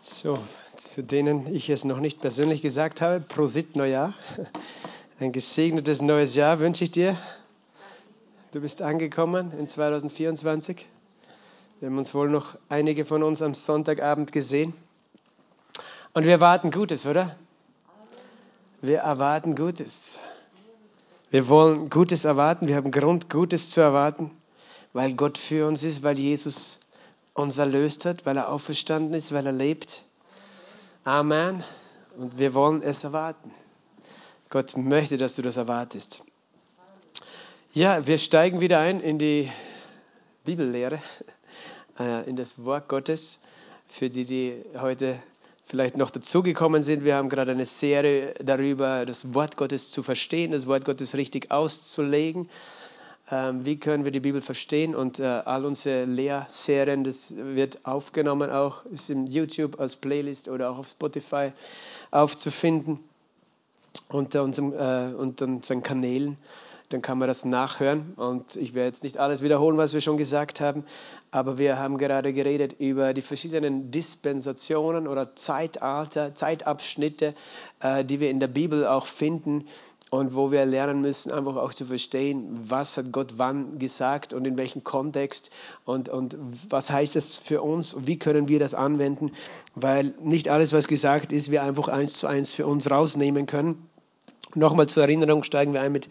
So, zu denen ich es noch nicht persönlich gesagt habe, Prosit Neujahr. Ein gesegnetes neues Jahr wünsche ich dir. Du bist angekommen in 2024. Wir haben uns wohl noch einige von uns am Sonntagabend gesehen. Und wir erwarten Gutes, oder? Wir erwarten Gutes. Wir wollen Gutes erwarten. Wir haben Grund, Gutes zu erwarten, weil Gott für uns ist, weil Jesus uns erlöst hat, weil er auferstanden ist, weil er lebt. Amen. Und wir wollen es erwarten. Gott möchte, dass du das erwartest. Ja, wir steigen wieder ein in die Bibellehre, äh, in das Wort Gottes. Für die, die heute vielleicht noch dazugekommen sind, wir haben gerade eine Serie darüber, das Wort Gottes zu verstehen, das Wort Gottes richtig auszulegen. Ähm, wie können wir die Bibel verstehen? Und äh, all unsere Lehrserien, das wird aufgenommen auch, ist im YouTube als Playlist oder auch auf Spotify aufzufinden unter, unserem, äh, unter unseren Kanälen. Dann kann man das nachhören. Und ich werde jetzt nicht alles wiederholen, was wir schon gesagt haben, aber wir haben gerade geredet über die verschiedenen Dispensationen oder Zeitalter, Zeitabschnitte, äh, die wir in der Bibel auch finden, und wo wir lernen müssen, einfach auch zu verstehen, was hat Gott wann gesagt und in welchem Kontext und, und was heißt das für uns wie können wir das anwenden, weil nicht alles, was gesagt ist, wir einfach eins zu eins für uns rausnehmen können. Nochmal zur Erinnerung steigen wir ein mit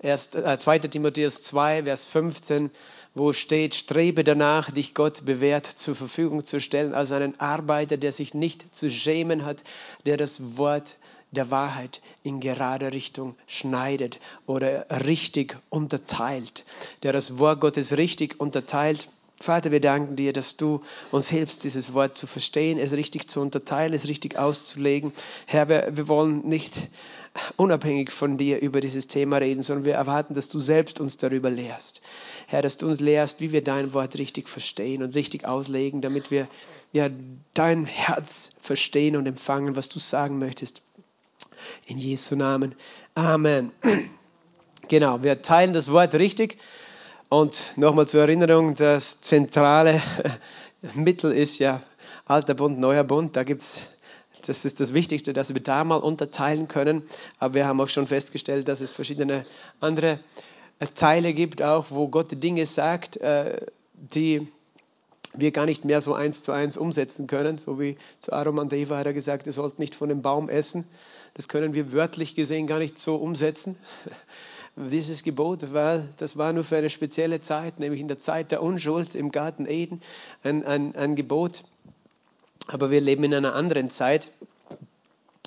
erst, äh, 2. Timotheus 2, Vers 15, wo steht, strebe danach, dich Gott bewährt zur Verfügung zu stellen, als einen Arbeiter, der sich nicht zu schämen hat, der das Wort der Wahrheit in gerade Richtung schneidet oder richtig unterteilt, der das Wort Gottes richtig unterteilt. Vater, wir danken dir, dass du uns hilfst, dieses Wort zu verstehen, es richtig zu unterteilen, es richtig auszulegen. Herr, wir, wir wollen nicht unabhängig von dir über dieses Thema reden, sondern wir erwarten, dass du selbst uns darüber lehrst. Herr, dass du uns lehrst, wie wir dein Wort richtig verstehen und richtig auslegen, damit wir ja dein Herz verstehen und empfangen, was du sagen möchtest. In Jesu Namen. Amen. Genau, wir teilen das Wort richtig. Und nochmal zur Erinnerung, das zentrale Mittel ist ja alter Bund, neuer Bund. Da gibt's, das ist das Wichtigste, dass wir da mal unterteilen können. Aber wir haben auch schon festgestellt, dass es verschiedene andere Teile gibt, auch wo Gott Dinge sagt, äh, die wir gar nicht mehr so eins zu eins umsetzen können. So wie zu Adam und Eva hat er gesagt, ihr sollt nicht von dem Baum essen. Das können wir wörtlich gesehen gar nicht so umsetzen. Dieses Gebot war, das war nur für eine spezielle Zeit, nämlich in der Zeit der Unschuld im Garten Eden, ein, ein, ein Gebot. Aber wir leben in einer anderen Zeit.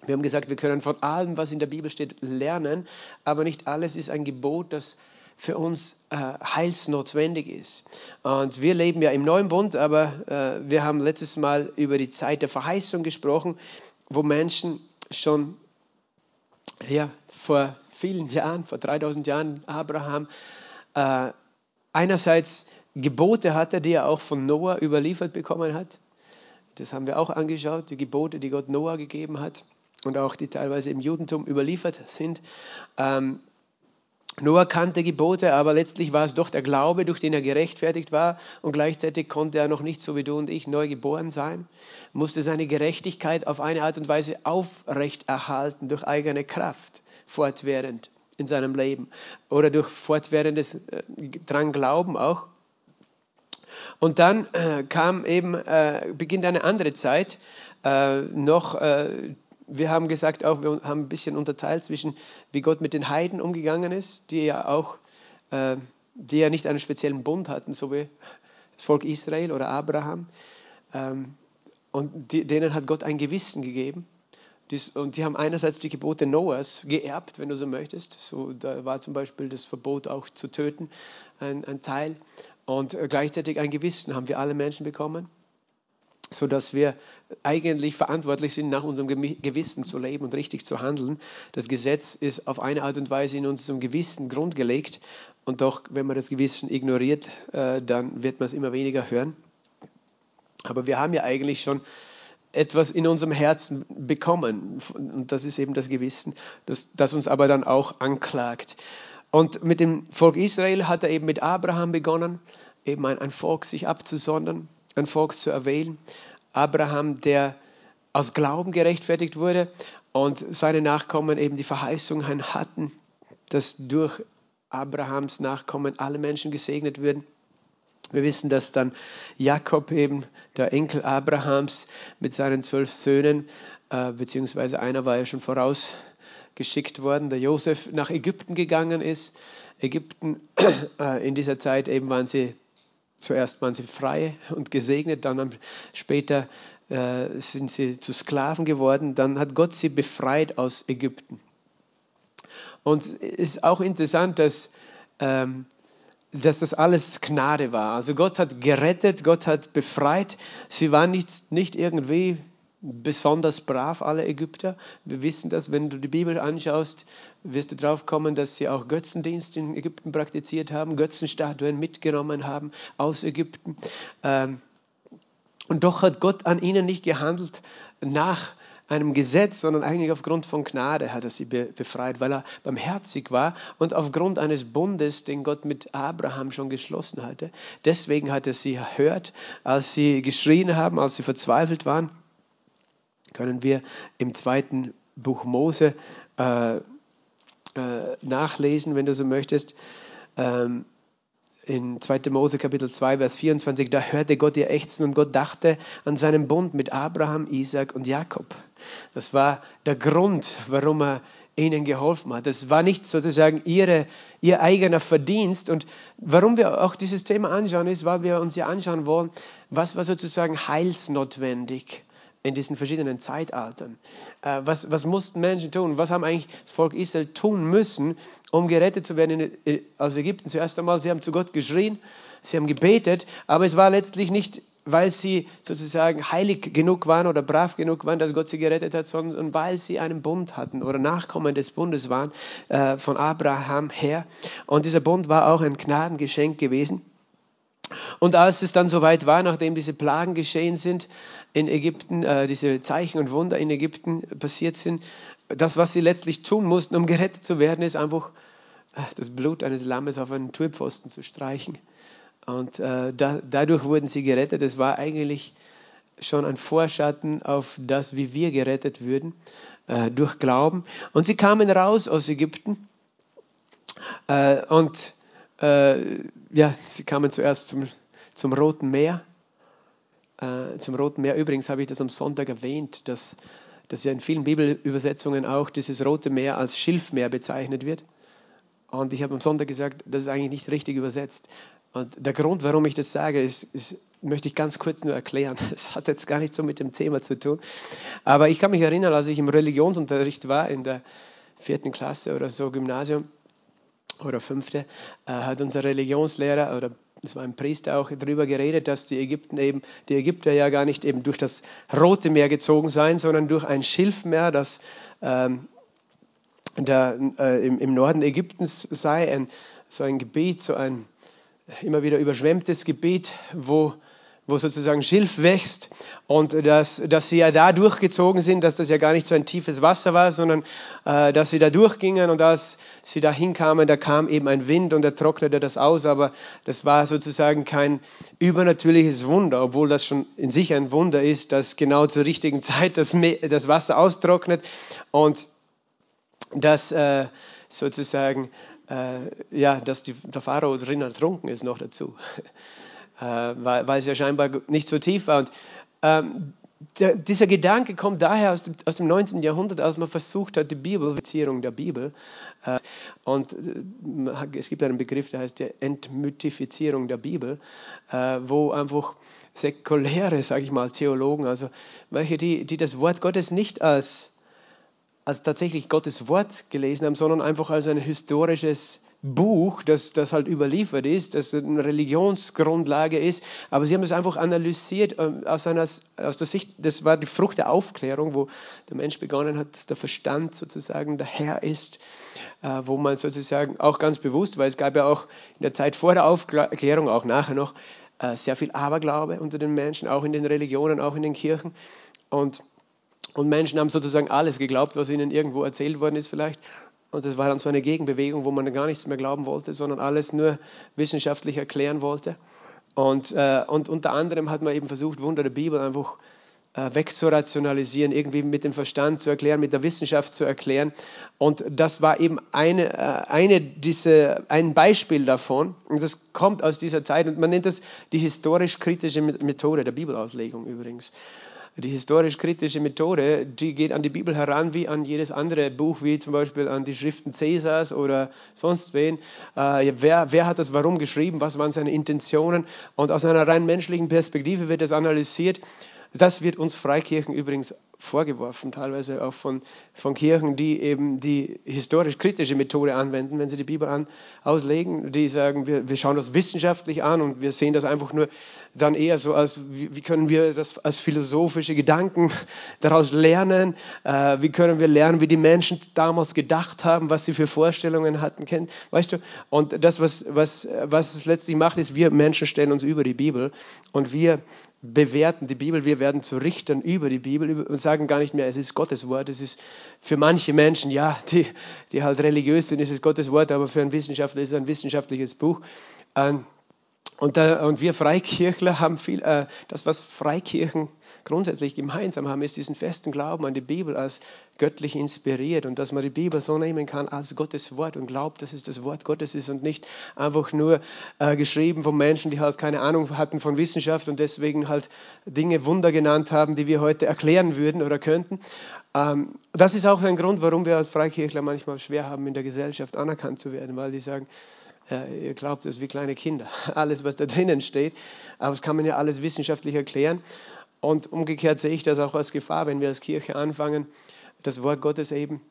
Wir haben gesagt, wir können von allem, was in der Bibel steht, lernen, aber nicht alles ist ein Gebot, das für uns äh, heilsnotwendig ist. Und wir leben ja im neuen Bund, aber äh, wir haben letztes Mal über die Zeit der Verheißung gesprochen, wo Menschen schon ja, vor vielen Jahren, vor 3000 Jahren, Abraham äh, einerseits Gebote hatte, die er auch von Noah überliefert bekommen hat. Das haben wir auch angeschaut, die Gebote, die Gott Noah gegeben hat und auch die teilweise im Judentum überliefert sind. Ähm, Noah kannte Gebote, aber letztlich war es doch der Glaube, durch den er gerechtfertigt war und gleichzeitig konnte er noch nicht so wie du und ich neu geboren sein, musste seine Gerechtigkeit auf eine Art und Weise aufrechterhalten durch eigene Kraft, fortwährend in seinem Leben oder durch fortwährendes äh, dran Glauben auch. Und dann äh, kam eben, äh, beginnt eine andere Zeit, äh, noch äh, wir haben gesagt, auch wir haben ein bisschen unterteilt zwischen, wie Gott mit den Heiden umgegangen ist, die ja auch, äh, die ja nicht einen speziellen Bund hatten, so wie das Volk Israel oder Abraham. Ähm, und die, denen hat Gott ein Gewissen gegeben. Dies, und die haben einerseits die Gebote Noahs geerbt, wenn du so möchtest. So, da war zum Beispiel das Verbot auch zu töten ein, ein Teil. Und gleichzeitig ein Gewissen haben wir alle Menschen bekommen so dass wir eigentlich verantwortlich sind, nach unserem Gewissen zu leben und richtig zu handeln. Das Gesetz ist auf eine Art und Weise in unserem Gewissen grundgelegt und doch, wenn man das Gewissen ignoriert, äh, dann wird man es immer weniger hören. Aber wir haben ja eigentlich schon etwas in unserem Herzen bekommen und das ist eben das Gewissen, das, das uns aber dann auch anklagt. Und mit dem Volk Israel hat er eben mit Abraham begonnen, eben ein, ein Volk sich abzusondern ein Volk zu erwählen. Abraham, der aus Glauben gerechtfertigt wurde und seine Nachkommen eben die Verheißungen hatten, dass durch Abrahams Nachkommen alle Menschen gesegnet würden. Wir wissen, dass dann Jakob eben, der Enkel Abrahams, mit seinen zwölf Söhnen, äh, beziehungsweise einer war ja schon vorausgeschickt worden, der Josef nach Ägypten gegangen ist. Ägypten, äh, in dieser Zeit eben waren sie, zuerst waren sie frei und gesegnet, dann später äh, sind sie zu Sklaven geworden, dann hat Gott sie befreit aus Ägypten. Und es ist auch interessant, dass, ähm, dass das alles Gnade war. Also Gott hat gerettet, Gott hat befreit. Sie waren nicht, nicht irgendwie besonders brav, alle Ägypter. Wir wissen das, wenn du die Bibel anschaust, wirst du drauf kommen, dass sie auch Götzendienst in Ägypten praktiziert haben, Götzenstatuen mitgenommen haben aus Ägypten. Ähm, und doch hat Gott an ihnen nicht gehandelt nach einem Gesetz, sondern eigentlich aufgrund von Gnade hat er sie befreit, weil er barmherzig war und aufgrund eines Bundes, den Gott mit Abraham schon geschlossen hatte. Deswegen hat er sie erhört, als sie geschrien haben, als sie verzweifelt waren. Können wir im zweiten Buch Mose äh, äh, nachlesen, wenn du so möchtest. Ähm, in 2. Mose Kapitel 2, Vers 24, da hörte Gott ihr Ächzen und Gott dachte an seinen Bund mit Abraham, Isaac und Jakob. Das war der Grund, warum er ihnen geholfen hat. Das war nicht sozusagen ihre, ihr eigener Verdienst. Und warum wir auch dieses Thema anschauen, ist, weil wir uns ja anschauen wollen, was war sozusagen heilsnotwendig in diesen verschiedenen Zeitaltern. Äh, was, was mussten Menschen tun? Was haben eigentlich das Volk Israel tun müssen, um gerettet zu werden in, aus Ägypten? Zuerst einmal, sie haben zu Gott geschrien, sie haben gebetet, aber es war letztlich nicht, weil sie sozusagen heilig genug waren oder brav genug waren, dass Gott sie gerettet hat, sondern weil sie einen Bund hatten oder Nachkommen des Bundes waren äh, von Abraham her. Und dieser Bund war auch ein Gnadengeschenk gewesen. Und als es dann soweit war, nachdem diese Plagen geschehen sind, in Ägypten, äh, diese Zeichen und Wunder in Ägypten passiert sind. Das, was sie letztlich tun mussten, um gerettet zu werden, ist einfach äh, das Blut eines Lammes auf einen Türpfosten zu streichen. Und äh, da, dadurch wurden sie gerettet. Es war eigentlich schon ein Vorschatten auf das, wie wir gerettet würden, äh, durch Glauben. Und sie kamen raus aus Ägypten äh, und äh, ja, sie kamen zuerst zum, zum Roten Meer äh, zum Roten Meer. Übrigens habe ich das am Sonntag erwähnt, dass, dass ja in vielen Bibelübersetzungen auch dieses Rote Meer als Schilfmeer bezeichnet wird. Und ich habe am Sonntag gesagt, das ist eigentlich nicht richtig übersetzt. Und der Grund, warum ich das sage, ist, ist, möchte ich ganz kurz nur erklären. Das hat jetzt gar nicht so mit dem Thema zu tun. Aber ich kann mich erinnern, als ich im Religionsunterricht war, in der vierten Klasse oder so, Gymnasium oder fünfte, äh, hat unser Religionslehrer oder es war ein Priester auch darüber geredet, dass die Ägypten eben, die Ägypter ja gar nicht eben durch das Rote Meer gezogen seien, sondern durch ein Schilfmeer, das ähm, da, äh, im, im, Norden Ägyptens sei, ein, so ein Gebiet, so ein immer wieder überschwemmtes Gebiet, wo wo sozusagen Schilf wächst und dass, dass sie ja da durchgezogen sind, dass das ja gar nicht so ein tiefes Wasser war, sondern äh, dass sie da durchgingen und als sie da hinkamen, da kam eben ein Wind und er trocknete das aus, aber das war sozusagen kein übernatürliches Wunder, obwohl das schon in sich ein Wunder ist, dass genau zur richtigen Zeit das, das Wasser austrocknet und dass äh, sozusagen äh, ja, dass die, der Pharao drin ertrunken ist noch dazu. Äh, weil, weil es ja scheinbar nicht so tief war. Und ähm, der, dieser Gedanke kommt daher aus dem, aus dem 19. Jahrhundert, als man versucht hat, die Bibelbeziehung der Bibel. Äh, und äh, es gibt einen Begriff, der heißt die Entmythifizierung der Bibel, äh, wo einfach säkuläre, sage ich mal, Theologen, also welche, die, die das Wort Gottes nicht als, als tatsächlich Gottes Wort gelesen haben, sondern einfach als ein historisches Buch, das, das halt überliefert ist, das eine Religionsgrundlage ist, aber sie haben es einfach analysiert ähm, aus, einer, aus der Sicht, das war die Frucht der Aufklärung, wo der Mensch begonnen hat, dass der Verstand sozusagen der Herr ist, äh, wo man sozusagen auch ganz bewusst, weil es gab ja auch in der Zeit vor der Aufklärung, auch nachher noch, äh, sehr viel Aberglaube unter den Menschen, auch in den Religionen, auch in den Kirchen und und Menschen haben sozusagen alles geglaubt, was ihnen irgendwo erzählt worden ist vielleicht. Und das war dann so eine Gegenbewegung, wo man gar nichts mehr glauben wollte, sondern alles nur wissenschaftlich erklären wollte. Und, äh, und unter anderem hat man eben versucht, Wunder der Bibel einfach äh, wegzurationalisieren, irgendwie mit dem Verstand zu erklären, mit der Wissenschaft zu erklären. Und das war eben eine, äh, eine diese, ein Beispiel davon. Und das kommt aus dieser Zeit. Und man nennt das die historisch-kritische Methode der Bibelauslegung übrigens. Die historisch-kritische Methode, die geht an die Bibel heran wie an jedes andere Buch, wie zum Beispiel an die Schriften Cäsars oder sonst wen. Äh, wer, wer hat das warum geschrieben? Was waren seine Intentionen? Und aus einer rein menschlichen Perspektive wird das analysiert. Das wird uns Freikirchen übrigens vorgeworfen, teilweise auch von, von Kirchen, die eben die historisch-kritische Methode anwenden, wenn sie die Bibel an, auslegen. Die sagen, wir, wir schauen das wissenschaftlich an und wir sehen das einfach nur dann eher so als, wie, wie können wir das als philosophische Gedanken daraus lernen? Äh, wie können wir lernen, wie die Menschen damals gedacht haben, was sie für Vorstellungen hatten? Weißt du? Und das, was, was, was es letztlich macht, ist, wir Menschen stellen uns über die Bibel und wir bewerten die Bibel, wir werden zu Richtern über die Bibel und sagen gar nicht mehr, es ist Gottes Wort. Es ist für manche Menschen, ja, die, die halt religiös sind, ist es Gottes Wort, aber für einen Wissenschaftler ist es ein wissenschaftliches Buch. Ähm, und, und wir Freikirchler haben viel, äh, das, was Freikirchen grundsätzlich gemeinsam haben, ist diesen festen Glauben an die Bibel als göttlich inspiriert und dass man die Bibel so nehmen kann als Gottes Wort und glaubt, dass es das Wort Gottes ist und nicht einfach nur äh, geschrieben von Menschen, die halt keine Ahnung hatten von Wissenschaft und deswegen halt Dinge Wunder genannt haben, die wir heute erklären würden oder könnten. Ähm, das ist auch ein Grund, warum wir als Freikirchler manchmal schwer haben, in der Gesellschaft anerkannt zu werden, weil die sagen, äh, ihr glaubt es wie kleine Kinder, alles, was da drinnen steht. Aber das kann man ja alles wissenschaftlich erklären. Und umgekehrt sehe ich das auch als Gefahr, wenn wir als Kirche anfangen, das Wort Gottes eben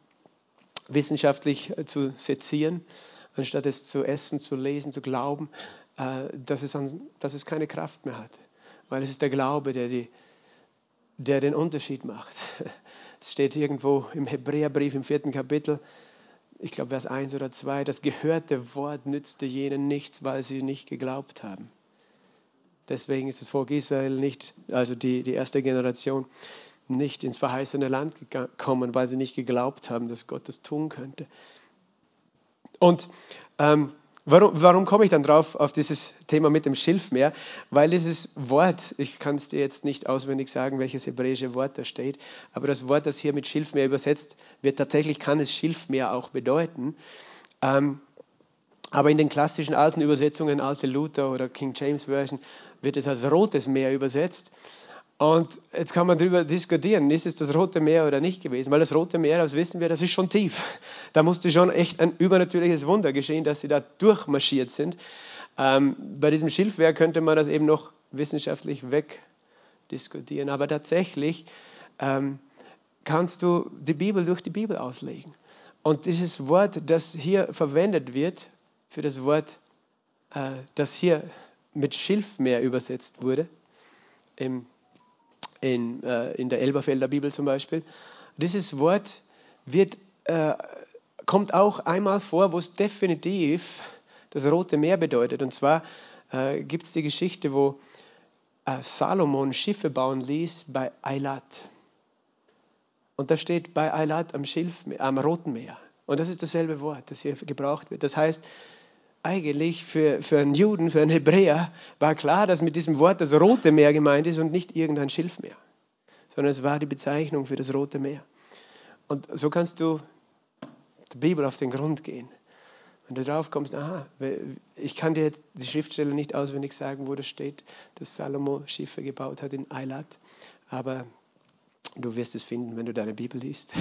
wissenschaftlich äh, zu sezieren, anstatt es zu essen, zu lesen, zu glauben, äh, dass es, an, dass es keine Kraft mehr hat. Weil es ist der Glaube, der, die, der den Unterschied macht. Es steht irgendwo im Hebräerbrief im vierten Kapitel, ich glaube Vers 1 oder 2, das gehörte Wort nützte jenen nichts, weil sie nicht geglaubt haben. Deswegen ist das Volk Israel nicht, also die, die erste Generation, nicht ins verheißene Land gekommen, weil sie nicht geglaubt haben, dass Gott das tun könnte. Und ähm, warum, warum komme ich dann drauf auf dieses Thema mit dem Schilfmeer? Weil dieses Wort, ich kann es dir jetzt nicht auswendig sagen, welches hebräische Wort da steht, aber das Wort, das hier mit Schilfmeer übersetzt wird, tatsächlich kann es Schilfmeer auch bedeuten. Ähm, aber in den klassischen alten Übersetzungen, alte Luther oder King James Version, wird es als Rotes Meer übersetzt. Und jetzt kann man darüber diskutieren, ist es das Rote Meer oder nicht gewesen? Weil das Rote Meer, das wissen wir, das ist schon tief. Da musste schon echt ein übernatürliches Wunder geschehen, dass sie da durchmarschiert sind. Ähm, bei diesem Schilfwehr könnte man das eben noch wissenschaftlich wegdiskutieren. Aber tatsächlich ähm, kannst du die Bibel durch die Bibel auslegen. Und dieses Wort, das hier verwendet wird, für das Wort, äh, das hier mit Schilfmeer übersetzt wurde, äh, in der Elberfelder Bibel zum Beispiel. Dieses Wort wird, äh, kommt auch einmal vor, wo es definitiv das Rote Meer bedeutet. Und zwar gibt es die Geschichte, wo Salomon Schiffe bauen ließ bei Eilat. Und da steht bei Eilat am, Schilfmeer, am Roten Meer. Und das ist dasselbe Wort, das hier gebraucht wird. Das heißt, eigentlich für, für einen Juden, für einen Hebräer, war klar, dass mit diesem Wort das Rote Meer gemeint ist und nicht irgendein Schilfmeer, sondern es war die Bezeichnung für das Rote Meer. Und so kannst du der Bibel auf den Grund gehen. Wenn du drauf kommst, aha, ich kann dir jetzt die Schriftstelle nicht auswendig sagen, wo das steht, dass Salomo Schiffe gebaut hat in Eilat, aber Du wirst es finden, wenn du deine Bibel liest.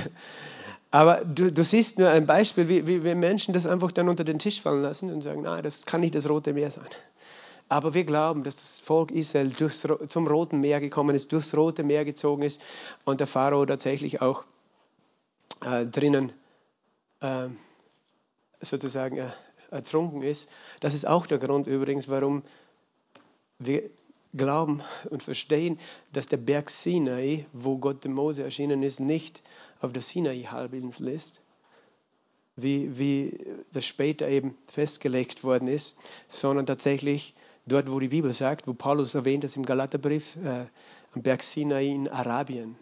Aber du, du siehst nur ein Beispiel, wie, wie, wie Menschen das einfach dann unter den Tisch fallen lassen und sagen, na, das kann nicht das Rote Meer sein. Aber wir glauben, dass das Volk Israel durchs, zum Roten Meer gekommen ist, durchs Rote Meer gezogen ist und der Pharao tatsächlich auch äh, drinnen äh, sozusagen äh, ertrunken ist. Das ist auch der Grund übrigens, warum wir glauben und verstehen, dass der Berg Sinai, wo Gott dem Mose erschienen ist, nicht auf der Sinai-Halbinsel ist, wie, wie das später eben festgelegt worden ist, sondern tatsächlich dort, wo die Bibel sagt, wo Paulus erwähnt das im Galaterbrief, äh, am Berg Sinai in Arabien.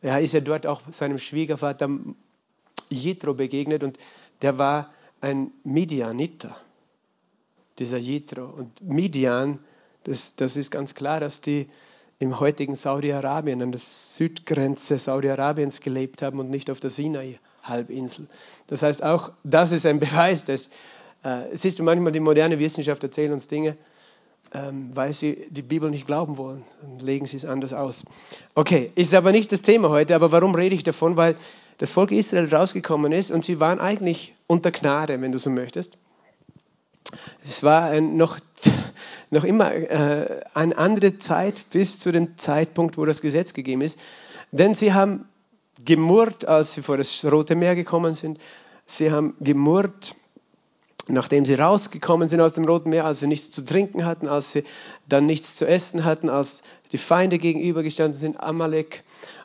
Er ist ja dort auch seinem Schwiegervater Jethro begegnet und der war ein Midianiter, dieser Jethro. Und Midian das, das ist ganz klar, dass die im heutigen Saudi-Arabien, an der Südgrenze Saudi-Arabiens gelebt haben und nicht auf der Sinai-Halbinsel. Das heißt, auch das ist ein Beweis, dass, äh, siehst du, manchmal die moderne Wissenschaft erzählt uns Dinge, ähm, weil sie die Bibel nicht glauben wollen. Dann legen sie es anders aus. Okay, ist aber nicht das Thema heute, aber warum rede ich davon? Weil das Volk Israel rausgekommen ist und sie waren eigentlich unter Gnade, wenn du so möchtest. Es war ein, noch, noch immer äh, eine andere Zeit bis zu dem Zeitpunkt, wo das Gesetz gegeben ist. Denn sie haben gemurrt, als sie vor das Rote Meer gekommen sind. Sie haben gemurrt, nachdem sie rausgekommen sind aus dem Roten Meer, als sie nichts zu trinken hatten, als sie dann nichts zu essen hatten, als die Feinde gegenübergestanden sind, Amalek.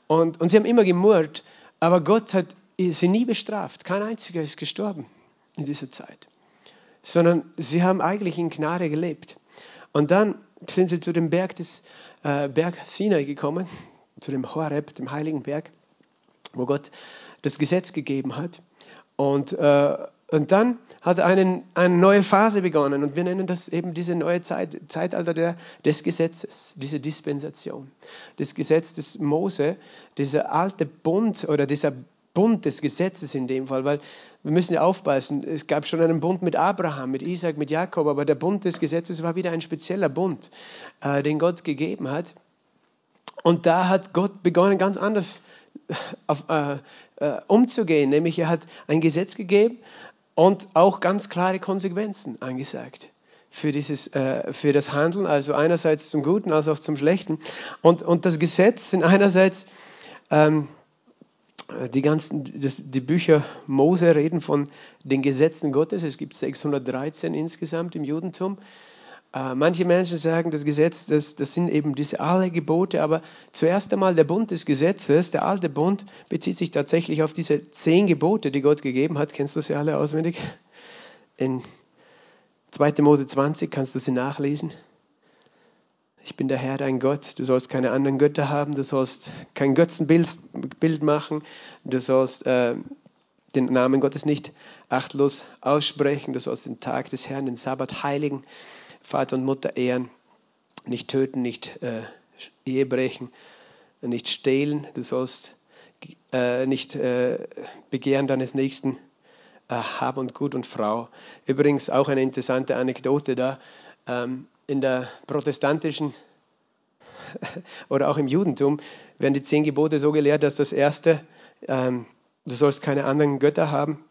Und, und sie haben immer gemurrt, aber Gott hat sie nie bestraft. Kein einziger ist gestorben in dieser Zeit. Sondern sie haben eigentlich in Gnade gelebt. Und dann sind sie zu dem Berg des äh, Berg Sinai gekommen, zu dem Horeb, dem heiligen Berg, wo Gott das Gesetz gegeben hat. Und äh, und dann hat eine, eine neue Phase begonnen und wir nennen das eben diese neue Zeit, Zeitalter der, des Gesetzes, diese Dispensation. Das Gesetz des Mose, dieser alte Bund oder dieser Bund des Gesetzes in dem Fall, weil wir müssen ja aufpassen, es gab schon einen Bund mit Abraham, mit Isaac, mit Jakob, aber der Bund des Gesetzes war wieder ein spezieller Bund, äh, den Gott gegeben hat. Und da hat Gott begonnen, ganz anders auf, äh, äh, umzugehen, nämlich er hat ein Gesetz gegeben und auch ganz klare Konsequenzen angesagt für, dieses, äh, für das Handeln, also einerseits zum Guten, als auch zum Schlechten. Und, und das Gesetz sind einerseits ähm, die ganzen, das, die Bücher Mose reden von den Gesetzen Gottes. Es gibt 613 insgesamt im Judentum. Äh, manche Menschen sagen, das Gesetz, das, das sind eben diese alle Gebote, aber zuerst einmal der Bund des Gesetzes, der alte Bund, bezieht sich tatsächlich auf diese zehn Gebote, die Gott gegeben hat. Kennst du sie alle auswendig? In 2. Mose 20 kannst du sie nachlesen. Ich bin der Herr, dein Gott. Du sollst keine anderen Götter haben. Du sollst kein Götzenbild machen. Du sollst äh, den Namen Gottes nicht achtlos aussprechen. Du sollst den Tag des Herrn, den Sabbat heiligen. Vater und Mutter ehren, nicht töten, nicht äh, Ehe brechen, nicht stehlen, du sollst äh, nicht äh, begehren deines Nächsten äh, Hab und Gut und Frau. Übrigens auch eine interessante Anekdote da. Ähm, in der protestantischen oder auch im Judentum werden die zehn Gebote so gelehrt, dass das erste, ähm, du sollst keine anderen Götter haben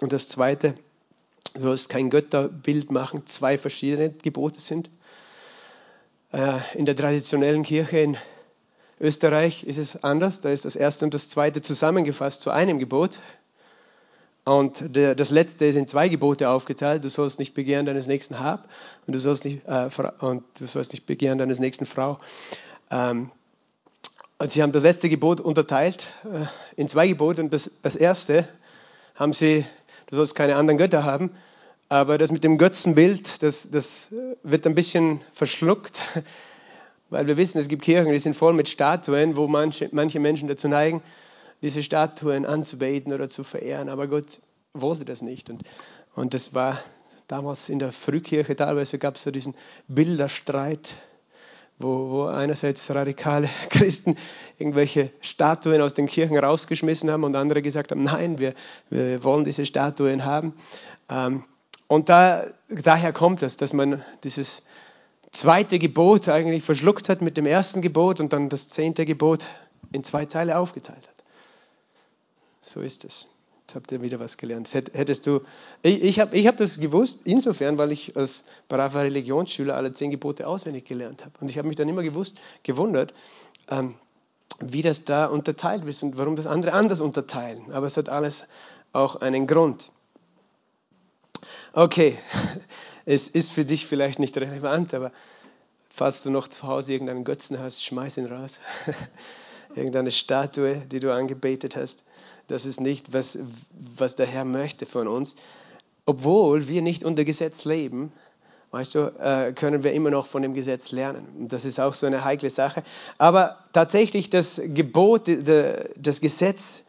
und das zweite, Du sollst kein Götterbild machen, zwei verschiedene Gebote sind. Äh, in der traditionellen Kirche in Österreich ist es anders. Da ist das erste und das zweite zusammengefasst zu einem Gebot. Und der, das letzte ist in zwei Gebote aufgeteilt. Du sollst nicht begehren deines nächsten Hab und du sollst nicht, äh, und du sollst nicht begehren deines nächsten Frau. Ähm, und sie haben das letzte Gebot unterteilt äh, in zwei Gebote und das, das erste haben sie du sollst keine anderen Götter haben. Aber das mit dem Götzenbild, das, das wird ein bisschen verschluckt, weil wir wissen, es gibt Kirchen, die sind voll mit Statuen, wo manche, manche Menschen dazu neigen, diese Statuen anzubeten oder zu verehren. Aber Gott wollte das nicht. Und, und das war damals in der Frühkirche teilweise gab es so diesen Bilderstreit wo, wo einerseits radikale Christen irgendwelche Statuen aus den Kirchen rausgeschmissen haben und andere gesagt haben, nein, wir, wir wollen diese Statuen haben. Ähm, und da, daher kommt es, dass man dieses zweite Gebot eigentlich verschluckt hat mit dem ersten Gebot und dann das zehnte Gebot in zwei Teile aufgeteilt hat. So ist es. Jetzt habt ihr wieder was gelernt. Hättest du, ich, ich habe ich hab das gewusst, insofern, weil ich als braver Religionsschüler alle zehn Gebote auswendig gelernt habe. Und ich habe mich dann immer gewusst, gewundert, ähm, wie das da unterteilt ist und warum das andere anders unterteilen. Aber es hat alles auch einen Grund. Okay, es ist für dich vielleicht nicht relevant, aber falls du noch zu Hause irgendeinen Götzen hast, schmeiß ihn raus. Irgendeine Statue, die du angebetet hast. Das ist nicht, was, was der Herr möchte von uns. Obwohl wir nicht unter Gesetz leben, weißt du, äh, können wir immer noch von dem Gesetz lernen. Und das ist auch so eine heikle Sache. Aber tatsächlich das Gebot, das Gesetz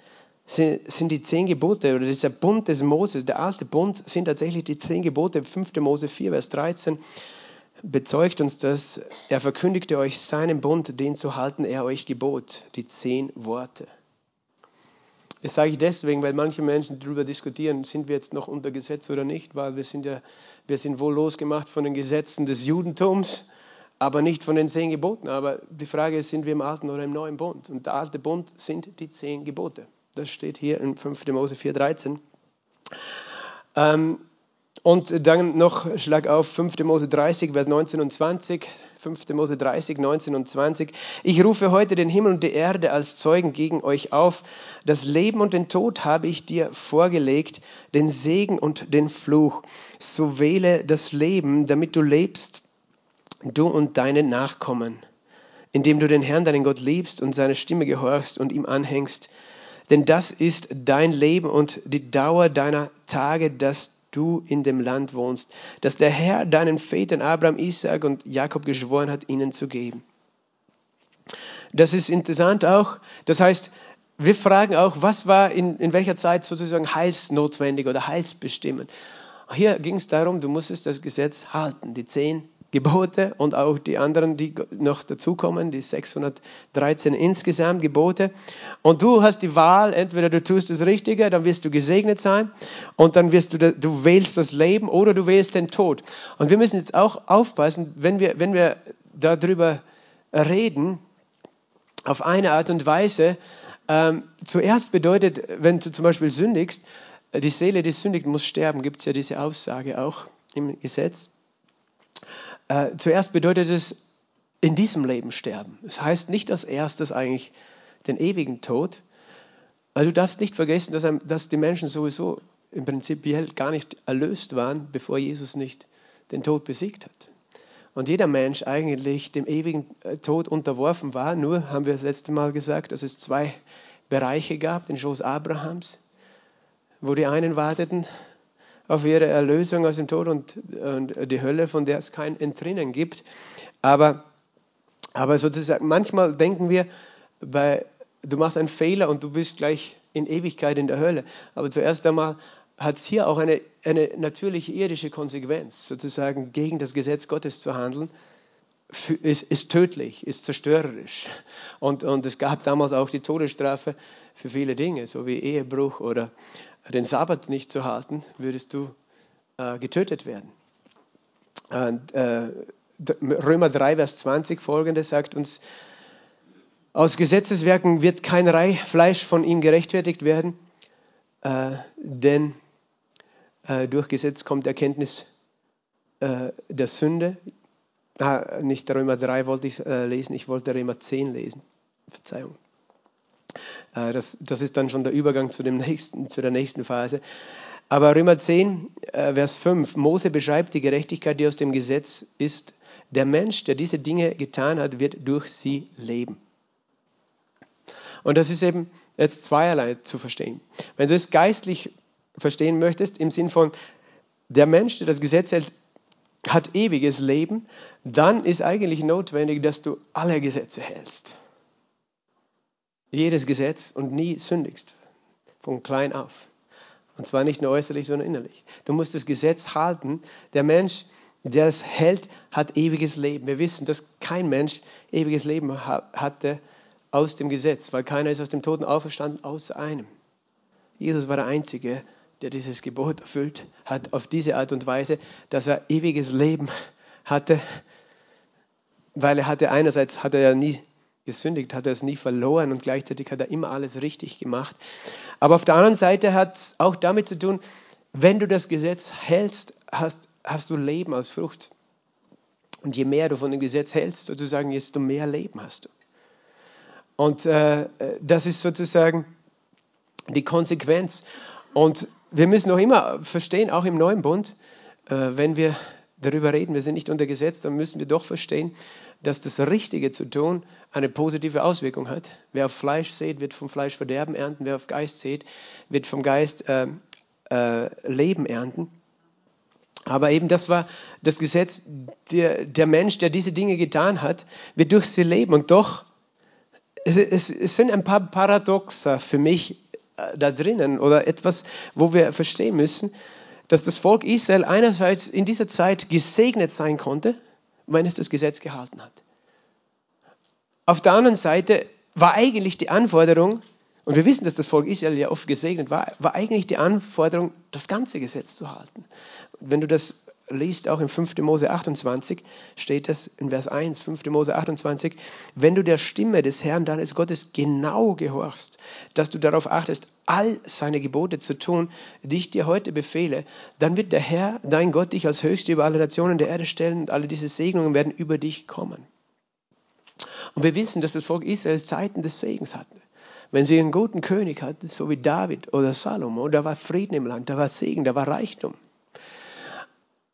sind die zehn Gebote oder dieser Bund des Moses, der alte Bund, sind tatsächlich die zehn Gebote, 5. Mose 4, Vers 13. bezeugt uns das. Er verkündigte euch seinen Bund, den zu halten er euch gebot, die zehn Worte. Das sage ich deswegen, weil manche Menschen darüber diskutieren, sind wir jetzt noch unter Gesetz oder nicht, weil wir sind ja, wir sind wohl losgemacht von den Gesetzen des Judentums, aber nicht von den zehn Geboten. Aber die Frage ist, sind wir im alten oder im neuen Bund? Und der alte Bund sind die zehn Gebote. Das steht hier in 5. Mose 4,13. Ähm, und dann noch Schlag auf 5. Mose 30, Vers 19 und 20. 5. Mose 30, 19 und 20. Ich rufe heute den Himmel und die Erde als Zeugen gegen euch auf. Das Leben und den Tod habe ich dir vorgelegt, den Segen und den Fluch. So wähle das Leben, damit du lebst, du und deine Nachkommen, indem du den Herrn, deinen Gott liebst und seine Stimme gehorchst und ihm anhängst. Denn das ist dein Leben und die Dauer deiner Tage, dass du in dem Land wohnst, das der Herr deinen Vätern Abraham, Isaac und Jakob geschworen hat, ihnen zu geben. Das ist interessant auch. Das heißt, wir fragen auch, was war in, in welcher Zeit sozusagen heilsnotwendig oder heilsbestimmend. Hier ging es darum, du musstest das Gesetz halten, die zehn Gebote und auch die anderen, die noch dazukommen, die 613 insgesamt Gebote. Und du hast die Wahl, entweder du tust das Richtige, dann wirst du gesegnet sein und dann wirst du, du wählst das Leben oder du wählst den Tod. Und wir müssen jetzt auch aufpassen, wenn wir, wenn wir darüber reden, auf eine Art und Weise, ähm, zuerst bedeutet, wenn du zum Beispiel sündigst, die Seele, die sündigt, muss sterben, gibt es ja diese Aussage auch im Gesetz. Äh, zuerst bedeutet es in diesem Leben sterben. Das heißt nicht als erstes eigentlich den ewigen Tod, weil du darfst nicht vergessen, dass, dass die Menschen sowieso im Prinzip gar nicht erlöst waren, bevor Jesus nicht den Tod besiegt hat. Und jeder Mensch eigentlich dem ewigen äh, Tod unterworfen war. Nur haben wir das letzte Mal gesagt, dass es zwei Bereiche gab, den Schoß Abrahams, wo die einen warteten auf ihre Erlösung aus dem Tod und, und die Hölle, von der es kein Entrinnen gibt. Aber, aber sozusagen, manchmal denken wir, bei, du machst einen Fehler und du bist gleich in Ewigkeit in der Hölle. Aber zuerst einmal hat es hier auch eine, eine natürliche irdische Konsequenz, sozusagen gegen das Gesetz Gottes zu handeln. Ist, ist tödlich, ist zerstörerisch. Und, und es gab damals auch die Todesstrafe für viele Dinge, so wie Ehebruch oder den Sabbat nicht zu halten, würdest du äh, getötet werden. Und, äh, Römer 3, Vers 20 folgendes sagt uns, aus Gesetzeswerken wird kein Fleisch von ihm gerechtfertigt werden, äh, denn äh, durch Gesetz kommt Erkenntnis äh, der Sünde. Ah, nicht Römer 3 wollte ich äh, lesen, ich wollte Römer 10 lesen. Verzeihung. Äh, das, das ist dann schon der Übergang zu, dem nächsten, zu der nächsten Phase. Aber Römer 10, äh, Vers 5, Mose beschreibt die Gerechtigkeit, die aus dem Gesetz ist. Der Mensch, der diese Dinge getan hat, wird durch sie leben. Und das ist eben jetzt zweierlei zu verstehen. Wenn du es geistlich verstehen möchtest, im Sinn von, der Mensch, der das Gesetz hält, hat ewiges Leben, dann ist eigentlich notwendig, dass du alle Gesetze hältst jedes Gesetz und nie sündigst. Von klein auf. Und zwar nicht nur äußerlich, sondern innerlich. Du musst das Gesetz halten. Der Mensch, der es hält, hat ewiges Leben. Wir wissen, dass kein Mensch ewiges Leben hatte aus dem Gesetz, weil keiner ist aus dem Toten auferstanden außer einem. Jesus war der Einzige, der dieses Gebot erfüllt hat auf diese Art und Weise, dass er ewiges Leben hatte, weil er hatte einerseits hatte er nie gesündigt, hat er es nie verloren und gleichzeitig hat er immer alles richtig gemacht. Aber auf der anderen Seite hat es auch damit zu tun, wenn du das Gesetz hältst, hast, hast du Leben als Frucht. Und je mehr du von dem Gesetz hältst, sozusagen, desto mehr Leben hast du. Und äh, das ist sozusagen die Konsequenz. Und wir müssen noch immer verstehen, auch im neuen Bund, äh, wenn wir darüber reden, wir sind nicht unter Gesetz, dann müssen wir doch verstehen, dass das Richtige zu tun eine positive Auswirkung hat. Wer auf Fleisch sät, wird vom Fleisch Verderben ernten. Wer auf Geist sät, wird vom Geist äh, äh, Leben ernten. Aber eben das war das Gesetz, der, der Mensch, der diese Dinge getan hat, wird durch sie leben. Und doch, es, es, es sind ein paar Paradoxa für mich äh, da drinnen oder etwas, wo wir verstehen müssen, dass das Volk Israel einerseits in dieser Zeit gesegnet sein konnte, wenn es das Gesetz gehalten hat. Auf der anderen Seite war eigentlich die Anforderung, und wir wissen, dass das Volk Israel ja oft gesegnet war, war eigentlich die Anforderung, das ganze Gesetz zu halten. Wenn du das liest, auch in 5. Mose 28, steht das in Vers 1, 5. Mose 28, wenn du der Stimme des Herrn deines Gottes genau gehorchst, dass du darauf achtest, all seine Gebote zu tun, die ich dir heute befehle, dann wird der Herr, dein Gott, dich als Höchste über alle Nationen der Erde stellen und alle diese Segnungen werden über dich kommen. Und wir wissen, dass das Volk Israel Zeiten des Segens hatte. Wenn sie einen guten König hatten, so wie David oder Salomo, da war Frieden im Land, da war Segen, da war Reichtum.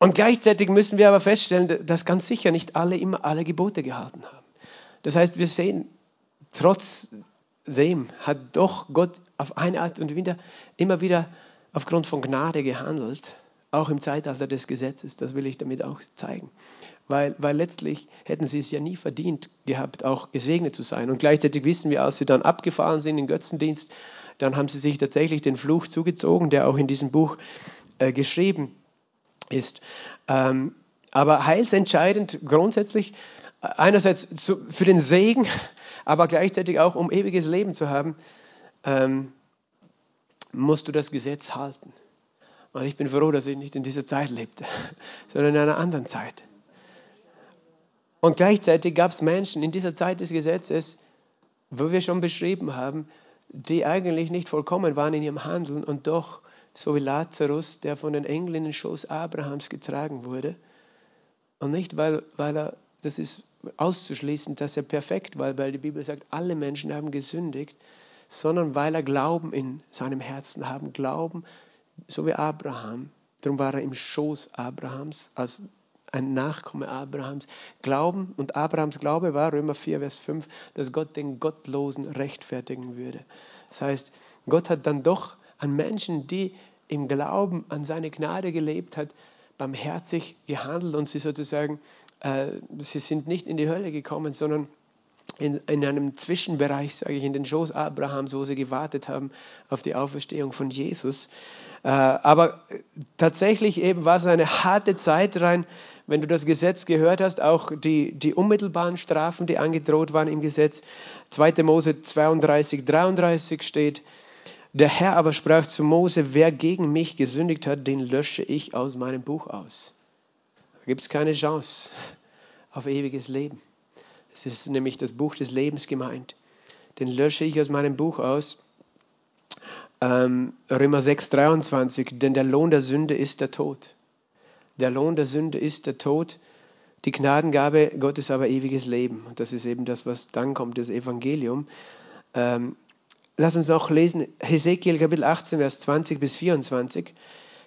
Und gleichzeitig müssen wir aber feststellen, dass ganz sicher nicht alle immer alle Gebote gehalten haben. Das heißt, wir sehen, trotzdem hat doch Gott auf eine Art und wieder immer wieder aufgrund von Gnade gehandelt, auch im Zeitalter des Gesetzes. Das will ich damit auch zeigen. Weil, weil letztlich hätten sie es ja nie verdient gehabt, auch gesegnet zu sein. Und gleichzeitig wissen wir, als sie dann abgefahren sind in Götzendienst, dann haben sie sich tatsächlich den Fluch zugezogen, der auch in diesem Buch äh, geschrieben ist. Ähm, aber heilsentscheidend grundsätzlich einerseits für den Segen, aber gleichzeitig auch um ewiges Leben zu haben, ähm, musst du das Gesetz halten. Und ich bin froh, dass ich nicht in dieser Zeit lebte, sondern in einer anderen Zeit. Und gleichzeitig gab es Menschen in dieser Zeit des Gesetzes, wo wir schon beschrieben haben, die eigentlich nicht vollkommen waren in ihrem Handeln und doch so wie Lazarus, der von den Engeln in den Schoß Abrahams getragen wurde. Und nicht, weil, weil er, das ist auszuschließen, dass er perfekt war, weil die Bibel sagt, alle Menschen haben gesündigt, sondern weil er Glauben in seinem Herzen haben, Glauben, so wie Abraham. Darum war er im Schoß Abrahams als ein Nachkomme Abrahams. Glauben und Abrahams Glaube war, Römer 4, Vers 5, dass Gott den Gottlosen rechtfertigen würde. Das heißt, Gott hat dann doch an Menschen, die im Glauben an seine Gnade gelebt hat, barmherzig gehandelt und sie sozusagen, äh, sie sind nicht in die Hölle gekommen, sondern in, in einem Zwischenbereich, sage ich, in den Schoß Abrahams, wo sie gewartet haben auf die Auferstehung von Jesus. Äh, aber tatsächlich eben war es eine harte Zeit rein, wenn du das Gesetz gehört hast, auch die, die unmittelbaren Strafen, die angedroht waren im Gesetz. 2. Mose 32, 33 steht, der Herr aber sprach zu Mose, wer gegen mich gesündigt hat, den lösche ich aus meinem Buch aus. Da gibt es keine Chance auf ewiges Leben. Es ist nämlich das Buch des Lebens gemeint. Den lösche ich aus meinem Buch aus. Ähm, Römer 6, 23, denn der Lohn der Sünde ist der Tod. Der Lohn der Sünde ist der Tod. Die Gnadengabe Gottes aber ewiges Leben. Und das ist eben das, was dann kommt, das Evangelium. Ähm, Lass uns auch lesen, Hesekiel Kapitel 18, Vers 20 bis 24.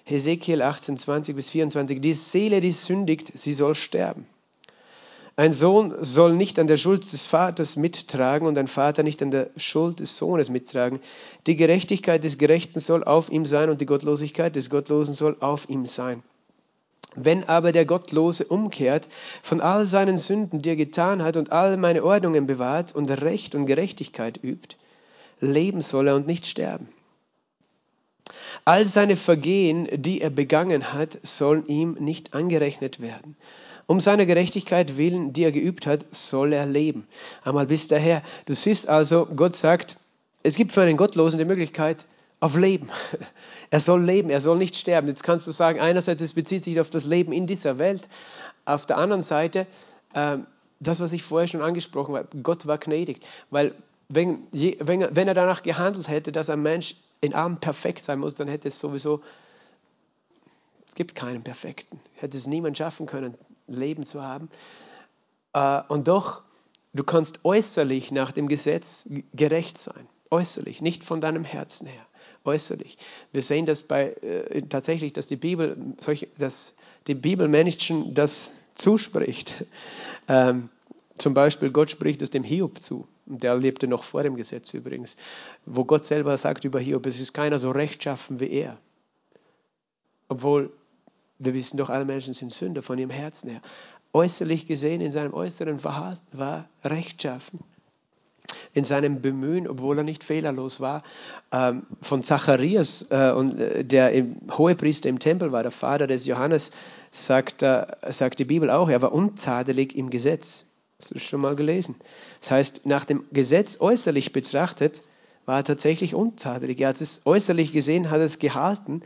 Hesekiel 18, 20 bis 24. Die Seele, die sündigt, sie soll sterben. Ein Sohn soll nicht an der Schuld des Vaters mittragen und ein Vater nicht an der Schuld des Sohnes mittragen. Die Gerechtigkeit des Gerechten soll auf ihm sein und die Gottlosigkeit des Gottlosen soll auf ihm sein. Wenn aber der Gottlose umkehrt von all seinen Sünden, die er getan hat und all meine Ordnungen bewahrt und Recht und Gerechtigkeit übt, leben soll er und nicht sterben. All seine Vergehen, die er begangen hat, sollen ihm nicht angerechnet werden. Um seine Gerechtigkeit willen, die er geübt hat, soll er leben. Einmal bis daher. Du siehst also, Gott sagt, es gibt für einen Gottlosen die Möglichkeit auf Leben. Er soll leben, er soll nicht sterben. Jetzt kannst du sagen, einerseits es bezieht sich auf das Leben in dieser Welt, auf der anderen Seite äh, das, was ich vorher schon angesprochen habe, Gott war gnädig, weil wenn, wenn, er danach gehandelt hätte, dass ein Mensch in allem perfekt sein muss, dann hätte es sowieso, es gibt keinen Perfekten. Hätte es niemand schaffen können, Leben zu haben. Äh, und doch, du kannst äußerlich nach dem Gesetz gerecht sein. Äußerlich, nicht von deinem Herzen her. Äußerlich. Wir sehen das bei, äh, tatsächlich, dass die Bibel, solch, dass die Bibel Menschen das zuspricht. Ähm, zum Beispiel, Gott spricht es dem Hiob zu. Der lebte noch vor dem Gesetz übrigens, wo Gott selber sagt über Hiob, es ist keiner so rechtschaffen wie er. Obwohl, wir wissen doch, alle Menschen sind Sünder von ihrem Herzen her. Äußerlich gesehen, in seinem äußeren Verhalten war rechtschaffen. in seinem Bemühen, obwohl er nicht fehlerlos war. Ähm, von Zacharias, äh, äh, der im Hohepriester im Tempel war, der Vater des Johannes, sagt, äh, sagt die Bibel auch, er war untadelig im Gesetz. Hast du das schon mal gelesen? Das heißt, nach dem Gesetz äußerlich betrachtet, war er tatsächlich untadelig. Er hat es äußerlich gesehen, hat es gehalten,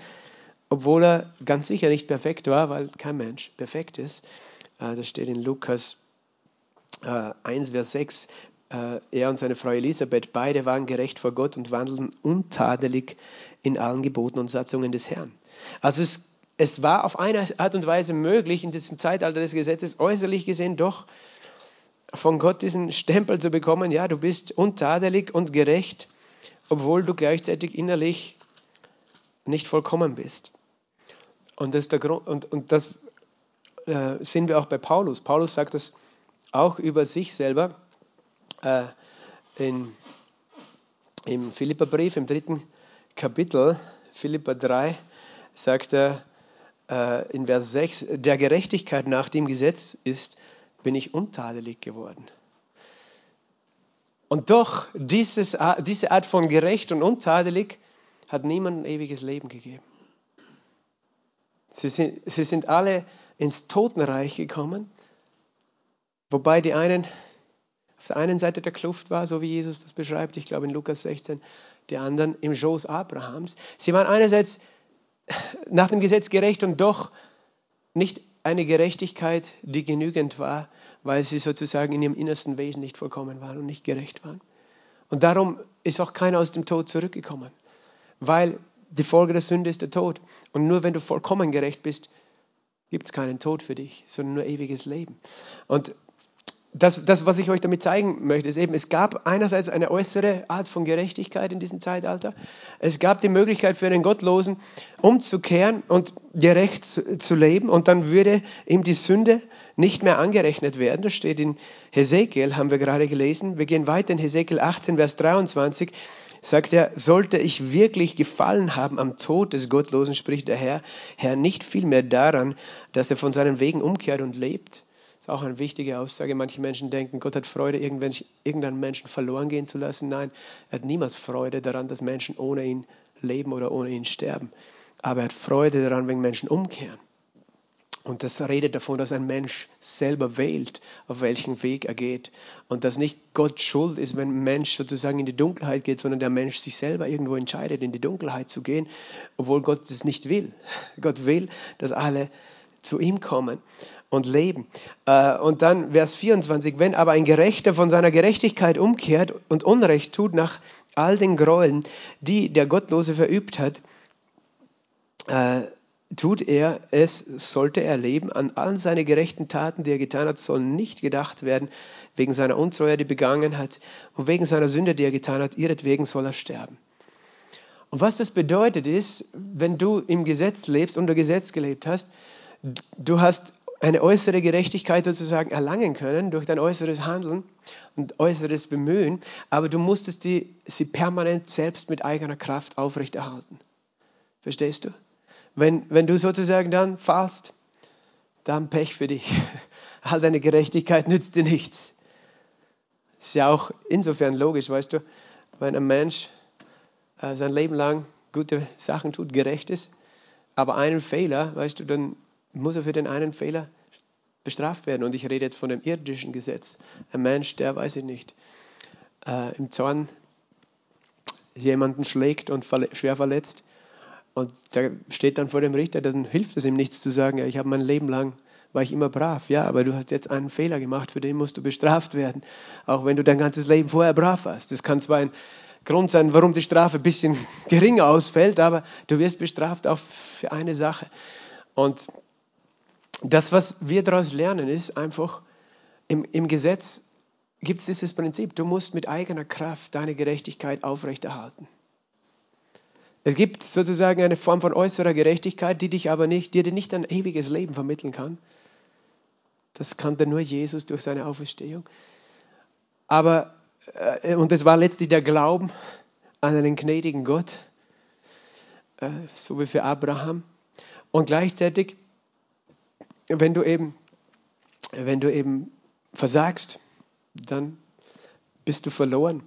obwohl er ganz sicher nicht perfekt war, weil kein Mensch perfekt ist. Äh, das steht in Lukas 1, Vers 6. Er und seine Frau Elisabeth, beide waren gerecht vor Gott und wandelten untadelig in allen Geboten und Satzungen des Herrn. Also es, es war auf eine Art und Weise möglich, in diesem Zeitalter des Gesetzes äußerlich gesehen doch von Gott diesen Stempel zu bekommen, ja, du bist untadelig und gerecht, obwohl du gleichzeitig innerlich nicht vollkommen bist. Und das, Grund, und, und das äh, sehen wir auch bei Paulus. Paulus sagt das auch über sich selber äh, in, im Philipperbrief, im dritten Kapitel, Philipper 3, sagt er äh, in Vers 6, der Gerechtigkeit nach dem Gesetz ist bin ich untadelig geworden. Und doch, dieses, diese Art von gerecht und untadelig hat niemandem ewiges Leben gegeben. Sie sind, sie sind alle ins Totenreich gekommen, wobei die einen auf der einen Seite der Kluft war, so wie Jesus das beschreibt, ich glaube in Lukas 16, die anderen im Schoß Abrahams. Sie waren einerseits nach dem Gesetz gerecht und doch nicht eine Gerechtigkeit, die genügend war, weil sie sozusagen in ihrem innersten Wesen nicht vollkommen waren und nicht gerecht waren. Und darum ist auch keiner aus dem Tod zurückgekommen, weil die Folge der Sünde ist der Tod. Und nur wenn du vollkommen gerecht bist, gibt es keinen Tod für dich, sondern nur ewiges Leben. Und das, das, was ich euch damit zeigen möchte, ist eben, es gab einerseits eine äußere Art von Gerechtigkeit in diesem Zeitalter. Es gab die Möglichkeit für einen Gottlosen umzukehren und gerecht zu, zu leben und dann würde ihm die Sünde nicht mehr angerechnet werden. Das steht in Hesekiel, haben wir gerade gelesen. Wir gehen weiter in Hesekiel 18, Vers 23 sagt er, sollte ich wirklich gefallen haben am Tod des Gottlosen, spricht der Herr, Herr nicht vielmehr daran, dass er von seinen Wegen umkehrt und lebt ist auch eine wichtige Aussage. Manche Menschen denken, Gott hat Freude, irgendeinen Menschen verloren gehen zu lassen. Nein, er hat niemals Freude daran, dass Menschen ohne ihn leben oder ohne ihn sterben. Aber er hat Freude daran, wenn Menschen umkehren. Und das redet davon, dass ein Mensch selber wählt, auf welchen Weg er geht. Und dass nicht Gott schuld ist, wenn ein Mensch sozusagen in die Dunkelheit geht, sondern der Mensch sich selber irgendwo entscheidet, in die Dunkelheit zu gehen, obwohl Gott es nicht will. Gott will, dass alle zu ihm kommen und leben. Äh, und dann Vers 24, wenn aber ein Gerechter von seiner Gerechtigkeit umkehrt und Unrecht tut nach all den Gräueln, die der Gottlose verübt hat, äh, tut er es, sollte er leben. An allen seine gerechten Taten, die er getan hat, sollen nicht gedacht werden, wegen seiner Untreue, die begangen hat, und wegen seiner Sünde, die er getan hat, ihretwegen soll er sterben. Und was das bedeutet ist, wenn du im Gesetz lebst, unter Gesetz gelebt hast, du hast eine äußere Gerechtigkeit sozusagen erlangen können durch dein äußeres Handeln und äußeres Bemühen, aber du musstest die, sie permanent selbst mit eigener Kraft aufrechterhalten. Verstehst du? Wenn, wenn du sozusagen dann fallst, dann Pech für dich. All deine Gerechtigkeit nützt dir nichts. Ist ja auch insofern logisch, weißt du, wenn ein Mensch äh, sein Leben lang gute Sachen tut, gerecht ist, aber einen Fehler, weißt du, dann muss er für den einen Fehler bestraft werden. Und ich rede jetzt von dem irdischen Gesetz. Ein Mensch, der, weiß ich nicht, äh, im Zorn jemanden schlägt und verle schwer verletzt und der steht dann vor dem Richter, dann hilft es ihm nichts zu sagen, ja, ich habe mein Leben lang war ich immer brav. Ja, aber du hast jetzt einen Fehler gemacht, für den musst du bestraft werden, auch wenn du dein ganzes Leben vorher brav warst. Das kann zwar ein Grund sein, warum die Strafe ein bisschen geringer ausfällt, aber du wirst bestraft auch für eine Sache. Und das, was wir daraus lernen, ist einfach, im, im Gesetz gibt es dieses Prinzip, du musst mit eigener Kraft deine Gerechtigkeit aufrechterhalten. Es gibt sozusagen eine Form von äußerer Gerechtigkeit, die dich aber nicht, die dir nicht ein ewiges Leben vermitteln kann. Das kannte nur Jesus durch seine Auferstehung. Aber, äh, und es war letztlich der Glauben an einen gnädigen Gott, äh, so wie für Abraham. Und gleichzeitig wenn du eben, wenn du eben versagst, dann bist du verloren.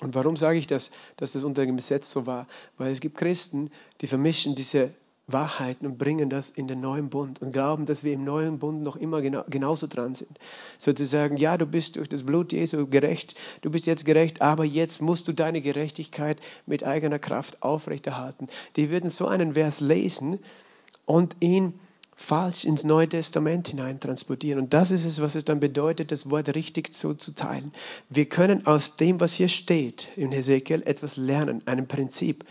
Und warum sage ich das, dass das unter dem Gesetz so war? Weil es gibt Christen, die vermischen diese Wahrheiten und bringen das in den neuen Bund und glauben, dass wir im neuen Bund noch immer genau, genauso dran sind. Sozusagen, ja, du bist durch das Blut Jesu gerecht, du bist jetzt gerecht, aber jetzt musst du deine Gerechtigkeit mit eigener Kraft aufrechterhalten. Die würden so einen Vers lesen und ihn falsch ins Neue Testament hinein transportieren. Und das ist es, was es dann bedeutet, das Wort richtig zu, zu teilen. Wir können aus dem, was hier steht in Hesekiel, etwas lernen, einem Prinzip.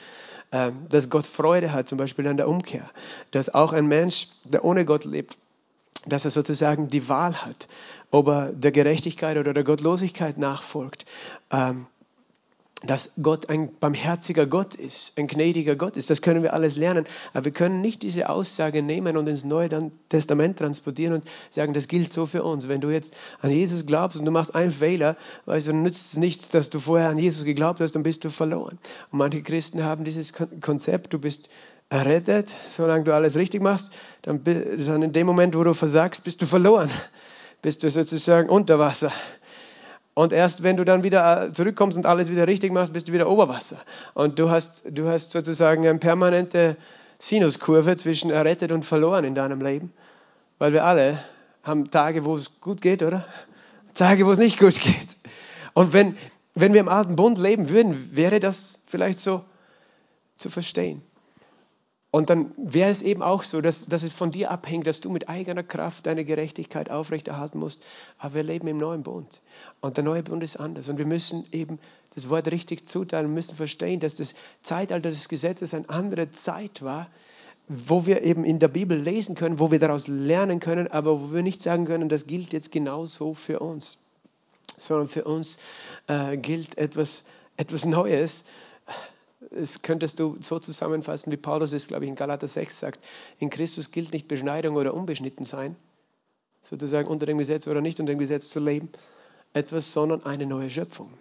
Ähm, dass Gott Freude hat, zum Beispiel an der Umkehr, dass auch ein Mensch, der ohne Gott lebt, dass er sozusagen die Wahl hat, ob er der Gerechtigkeit oder der Gottlosigkeit nachfolgt. Ähm, dass Gott ein barmherziger Gott ist, ein gnädiger Gott ist. Das können wir alles lernen. Aber wir können nicht diese Aussage nehmen und ins Neue Testament transportieren und sagen, das gilt so für uns. Wenn du jetzt an Jesus glaubst und du machst einen Fehler, du, nützt es nichts, dass du vorher an Jesus geglaubt hast, dann bist du verloren. Und manche Christen haben dieses Konzept, du bist errettet, solange du alles richtig machst, dann in dem Moment, wo du versagst, bist du verloren. Bist du sozusagen unter Wasser. Und erst wenn du dann wieder äh, zurückkommst und alles wieder richtig machst, bist du wieder Oberwasser. Und du hast, du hast sozusagen eine permanente Sinuskurve zwischen errettet und verloren in deinem Leben. Weil wir alle haben Tage, wo es gut geht, oder? Tage, wo es nicht gut geht. Und wenn, wenn wir im alten Bund leben würden, wäre das vielleicht so zu verstehen. Und dann wäre es eben auch so, dass, dass es von dir abhängt, dass du mit eigener Kraft deine Gerechtigkeit aufrechterhalten musst. Aber wir leben im neuen Bund. Und der neue Bund ist anders. Und wir müssen eben das Wort richtig zuteilen und müssen verstehen, dass das Zeitalter des Gesetzes eine andere Zeit war, wo wir eben in der Bibel lesen können, wo wir daraus lernen können, aber wo wir nicht sagen können, das gilt jetzt genauso für uns. Sondern für uns äh, gilt etwas, etwas Neues das könntest du so zusammenfassen, wie Paulus es, glaube ich, in Galater 6 sagt. In Christus gilt nicht Beschneidung oder unbeschnitten sein, sozusagen unter dem Gesetz oder nicht unter dem Gesetz zu leben, etwas, sondern eine neue Schöpfung.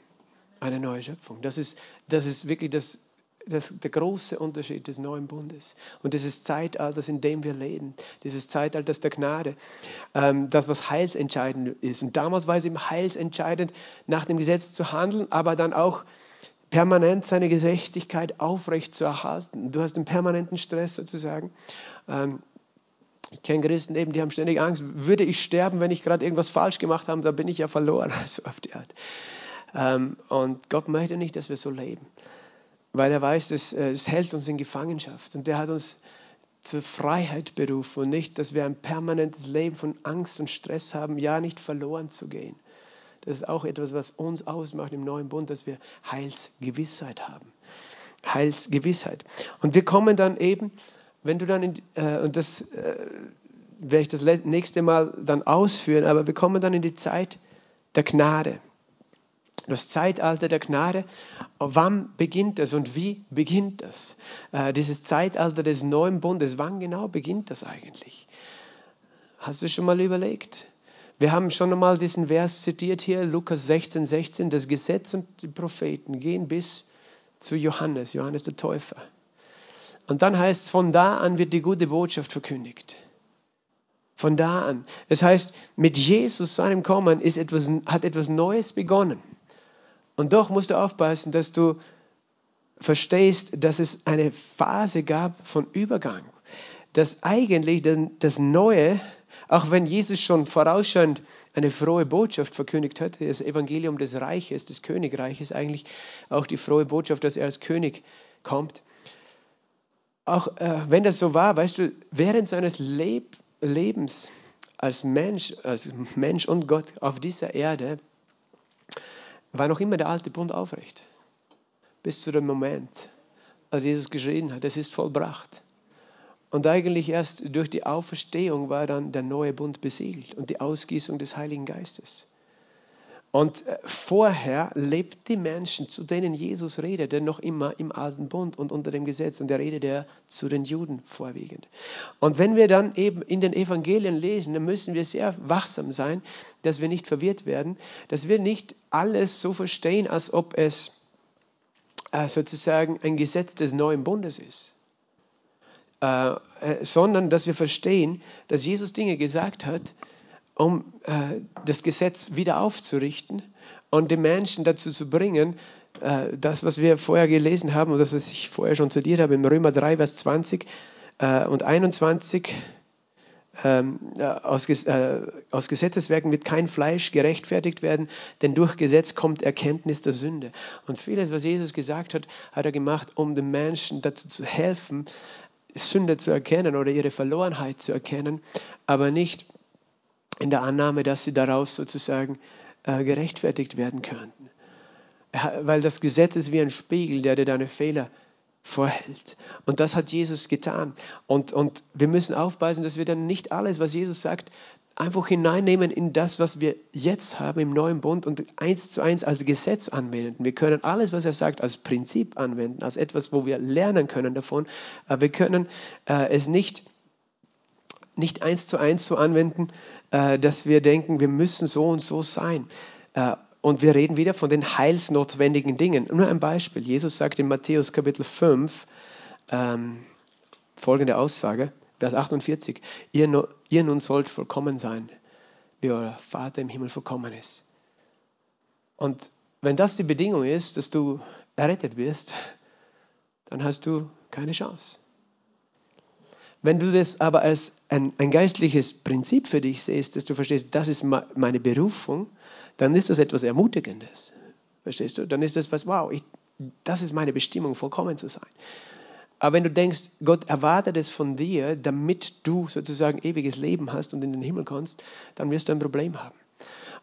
Eine neue Schöpfung. Das ist, das ist wirklich das, das, der große Unterschied des neuen Bundes und dieses Zeitalters, in dem wir leben, dieses Zeitalters der Gnade, ähm, das, was heilsentscheidend ist. Und damals war es eben heilsentscheidend, nach dem Gesetz zu handeln, aber dann auch permanent seine Gerechtigkeit aufrecht zu erhalten. Du hast einen permanenten Stress sozusagen. Ähm, ich kenne Christen eben, die haben ständig Angst, würde ich sterben, wenn ich gerade irgendwas falsch gemacht habe, dann bin ich ja verloren, also auf die Art. Ähm, und Gott möchte nicht, dass wir so leben, weil er weiß, es, äh, es hält uns in Gefangenschaft und er hat uns zur Freiheit berufen und nicht, dass wir ein permanentes Leben von Angst und Stress haben, ja nicht verloren zu gehen. Das ist auch etwas, was uns ausmacht im neuen Bund, dass wir Heilsgewissheit haben. Heilsgewissheit. Und wir kommen dann eben, wenn du dann, in, äh, und das äh, werde ich das nächste Mal dann ausführen, aber wir kommen dann in die Zeit der Gnade. Das Zeitalter der Gnade. Wann beginnt das und wie beginnt das? Äh, dieses Zeitalter des neuen Bundes, wann genau beginnt das eigentlich? Hast du schon mal überlegt? Wir haben schon einmal diesen Vers zitiert hier, Lukas 16, 16. Das Gesetz und die Propheten gehen bis zu Johannes, Johannes der Täufer. Und dann heißt es, von da an wird die gute Botschaft verkündigt. Von da an. Das heißt, mit Jesus, seinem Kommen, ist etwas, hat etwas Neues begonnen. Und doch musst du aufpassen, dass du verstehst, dass es eine Phase gab von Übergang. Dass eigentlich das Neue auch wenn Jesus schon vorausschauend eine frohe Botschaft verkündigt hat, das Evangelium des Reiches, des Königreiches, eigentlich auch die frohe Botschaft, dass er als König kommt. Auch äh, wenn das so war, weißt du, während seines Leb Lebens als Mensch, als Mensch und Gott auf dieser Erde, war noch immer der alte Bund aufrecht. Bis zu dem Moment, als Jesus geschrien hat, es ist vollbracht. Und eigentlich erst durch die Auferstehung war dann der neue Bund besiegelt und die Ausgießung des Heiligen Geistes. Und äh, vorher lebten die Menschen, zu denen Jesus redete, noch immer im alten Bund und unter dem Gesetz. Und er redete er zu den Juden vorwiegend. Und wenn wir dann eben in den Evangelien lesen, dann müssen wir sehr wachsam sein, dass wir nicht verwirrt werden, dass wir nicht alles so verstehen, als ob es äh, sozusagen ein Gesetz des neuen Bundes ist. Äh, äh, sondern dass wir verstehen, dass Jesus Dinge gesagt hat, um äh, das Gesetz wieder aufzurichten und die Menschen dazu zu bringen, äh, das, was wir vorher gelesen haben und das, was ich vorher schon studiert habe, im Römer 3, Vers 20 äh, und 21, ähm, aus, äh, aus Gesetzeswerken wird kein Fleisch gerechtfertigt werden, denn durch Gesetz kommt Erkenntnis der Sünde. Und vieles, was Jesus gesagt hat, hat er gemacht, um den Menschen dazu zu helfen, Sünde zu erkennen oder ihre Verlorenheit zu erkennen, aber nicht in der Annahme, dass sie daraus sozusagen äh, gerechtfertigt werden könnten. Weil das Gesetz ist wie ein Spiegel, der dir deine Fehler vorhält. Und das hat Jesus getan. Und, und wir müssen aufpassen, dass wir dann nicht alles, was Jesus sagt, einfach hineinnehmen in das, was wir jetzt haben im neuen Bund und eins zu eins als Gesetz anwenden. Wir können alles, was er sagt, als Prinzip anwenden, als etwas, wo wir lernen können davon. Aber wir können äh, es nicht, nicht eins zu eins so anwenden, äh, dass wir denken, wir müssen so und so sein. Äh, und wir reden wieder von den heilsnotwendigen Dingen. Nur ein Beispiel. Jesus sagt in Matthäus Kapitel 5 ähm, folgende Aussage, Vers 48. Ihr, ihr nun sollt vollkommen sein, wie euer Vater im Himmel vollkommen ist. Und wenn das die Bedingung ist, dass du errettet wirst, dann hast du keine Chance. Wenn du das aber als ein, ein geistliches Prinzip für dich siehst, dass du verstehst, das ist meine Berufung, dann ist das etwas Ermutigendes. Verstehst du? Dann ist das was, wow, ich, das ist meine Bestimmung, vollkommen zu sein. Aber wenn du denkst, Gott erwartet es von dir, damit du sozusagen ewiges Leben hast und in den Himmel kommst, dann wirst du ein Problem haben.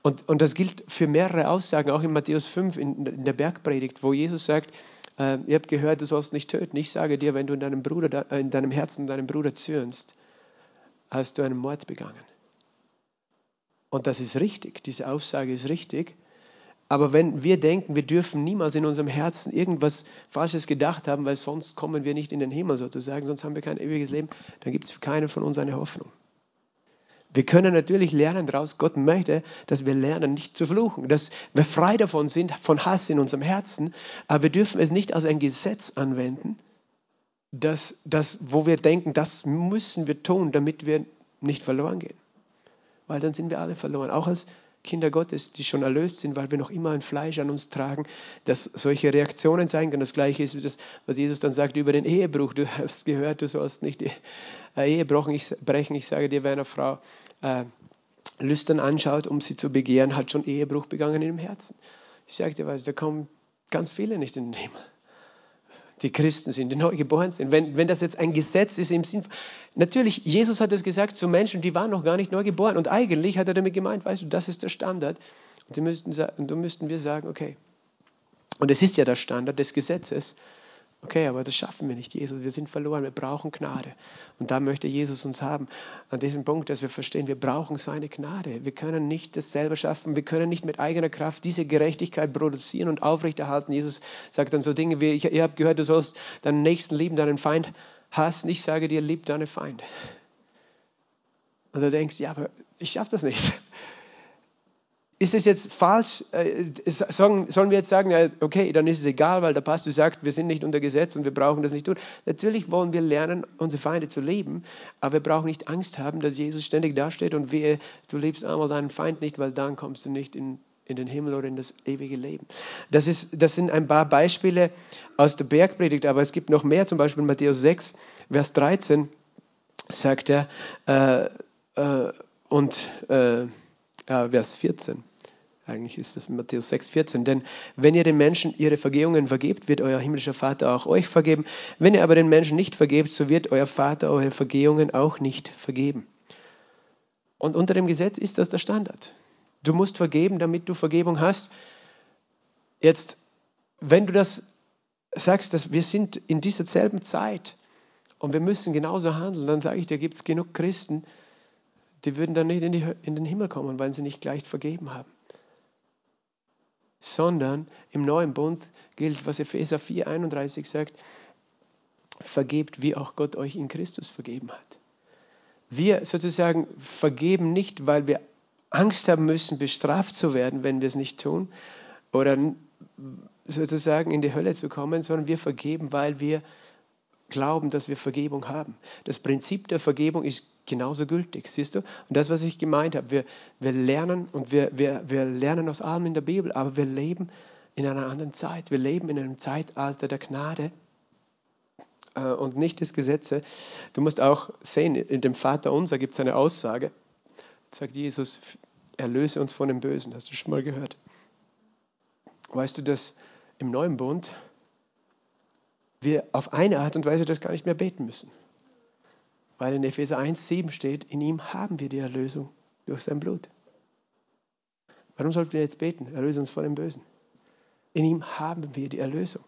Und, und das gilt für mehrere Aussagen, auch in Matthäus 5 in, in der Bergpredigt, wo Jesus sagt, äh, ihr habt gehört, du sollst nicht töten. Ich sage dir, wenn du in deinem, Bruder, in deinem Herzen deinem Bruder zürnst, hast du einen Mord begangen. Und das ist richtig, diese Aussage ist richtig. Aber wenn wir denken, wir dürfen niemals in unserem Herzen irgendwas Falsches gedacht haben, weil sonst kommen wir nicht in den Himmel sozusagen, sonst haben wir kein ewiges Leben, dann gibt es für keinen von uns eine Hoffnung. Wir können natürlich lernen daraus, Gott möchte, dass wir lernen, nicht zu fluchen, dass wir frei davon sind, von Hass in unserem Herzen, aber wir dürfen es nicht als ein Gesetz anwenden, dass, dass, wo wir denken, das müssen wir tun, damit wir nicht verloren gehen weil dann sind wir alle verloren. Auch als Kinder Gottes, die schon erlöst sind, weil wir noch immer ein Fleisch an uns tragen, dass solche Reaktionen sein können. Das Gleiche ist, das, was Jesus dann sagt über den Ehebruch. Du hast gehört, du sollst nicht die äh, Ehe brechen. Ich, sage dir, wer eine Frau äh, lüstern anschaut, um sie zu begehren, hat schon Ehebruch begangen in dem Herzen. Ich sage dir was, da kommen ganz viele nicht in den Himmel die Christen sind, die neu geboren sind. Wenn, wenn das jetzt ein Gesetz ist im Sinn, natürlich, Jesus hat es gesagt zu Menschen, die waren noch gar nicht neu geboren. Und eigentlich hat er damit gemeint, weißt du, das ist der Standard. Und, sie müssten, und da müssten wir sagen, okay. Und es ist ja der Standard des Gesetzes. Okay, aber das schaffen wir nicht, Jesus. Wir sind verloren. Wir brauchen Gnade. Und da möchte Jesus uns haben. An diesem Punkt, dass wir verstehen, wir brauchen seine Gnade. Wir können nicht das selber schaffen. Wir können nicht mit eigener Kraft diese Gerechtigkeit produzieren und aufrechterhalten. Jesus sagt dann so Dinge wie, ihr habt gehört, du sollst deinen Nächsten lieben, deinen Feind hassen. Ich sage dir, lieb deine Feinde. Und du denkst, ja, aber ich schaffe das nicht ist es jetzt falsch? Äh, sollen wir jetzt sagen, okay, dann ist es egal, weil der Pastor sagt, wir sind nicht unter Gesetz und wir brauchen das nicht tun. Natürlich wollen wir lernen, unsere Feinde zu lieben, aber wir brauchen nicht Angst haben, dass Jesus ständig dasteht und wehe, du liebst einmal deinen Feind nicht, weil dann kommst du nicht in, in den Himmel oder in das ewige Leben. Das, ist, das sind ein paar Beispiele aus der Bergpredigt, aber es gibt noch mehr, zum Beispiel Matthäus 6, Vers 13 sagt er, äh, äh, und äh, Vers 14. Eigentlich ist das Matthäus 6, 14. Denn wenn ihr den Menschen ihre Vergehungen vergebt, wird euer himmlischer Vater auch euch vergeben. Wenn ihr aber den Menschen nicht vergebt, so wird euer Vater eure Vergehungen auch nicht vergeben. Und unter dem Gesetz ist das der Standard. Du musst vergeben, damit du Vergebung hast. Jetzt, wenn du das sagst, dass wir sind in dieser selben Zeit und wir müssen genauso handeln, dann sage ich dir, gibt es genug Christen, die würden dann nicht in, die, in den Himmel kommen, weil sie nicht gleich vergeben haben sondern im neuen Bund gilt, was Epheser 4:31 sagt, vergebt, wie auch Gott euch in Christus vergeben hat. Wir sozusagen vergeben nicht, weil wir Angst haben müssen, bestraft zu werden, wenn wir es nicht tun, oder sozusagen in die Hölle zu kommen, sondern wir vergeben, weil wir glauben, dass wir Vergebung haben. Das Prinzip der Vergebung ist genauso gültig, siehst du? Und das, was ich gemeint habe, wir, wir lernen und wir, wir, wir lernen aus allem in der Bibel, aber wir leben in einer anderen Zeit. Wir leben in einem Zeitalter der Gnade äh, und nicht des Gesetzes. Du musst auch sehen, in dem Vater unser gibt es eine Aussage, sagt Jesus, erlöse uns von dem Bösen. Hast du schon mal gehört? Weißt du, dass im neuen Bund wir auf eine Art und Weise das gar nicht mehr beten müssen? Weil in Epheser 1,7 steht, in ihm haben wir die Erlösung durch sein Blut. Warum sollten wir jetzt beten? Erlöse uns von dem Bösen. In ihm haben wir die Erlösung.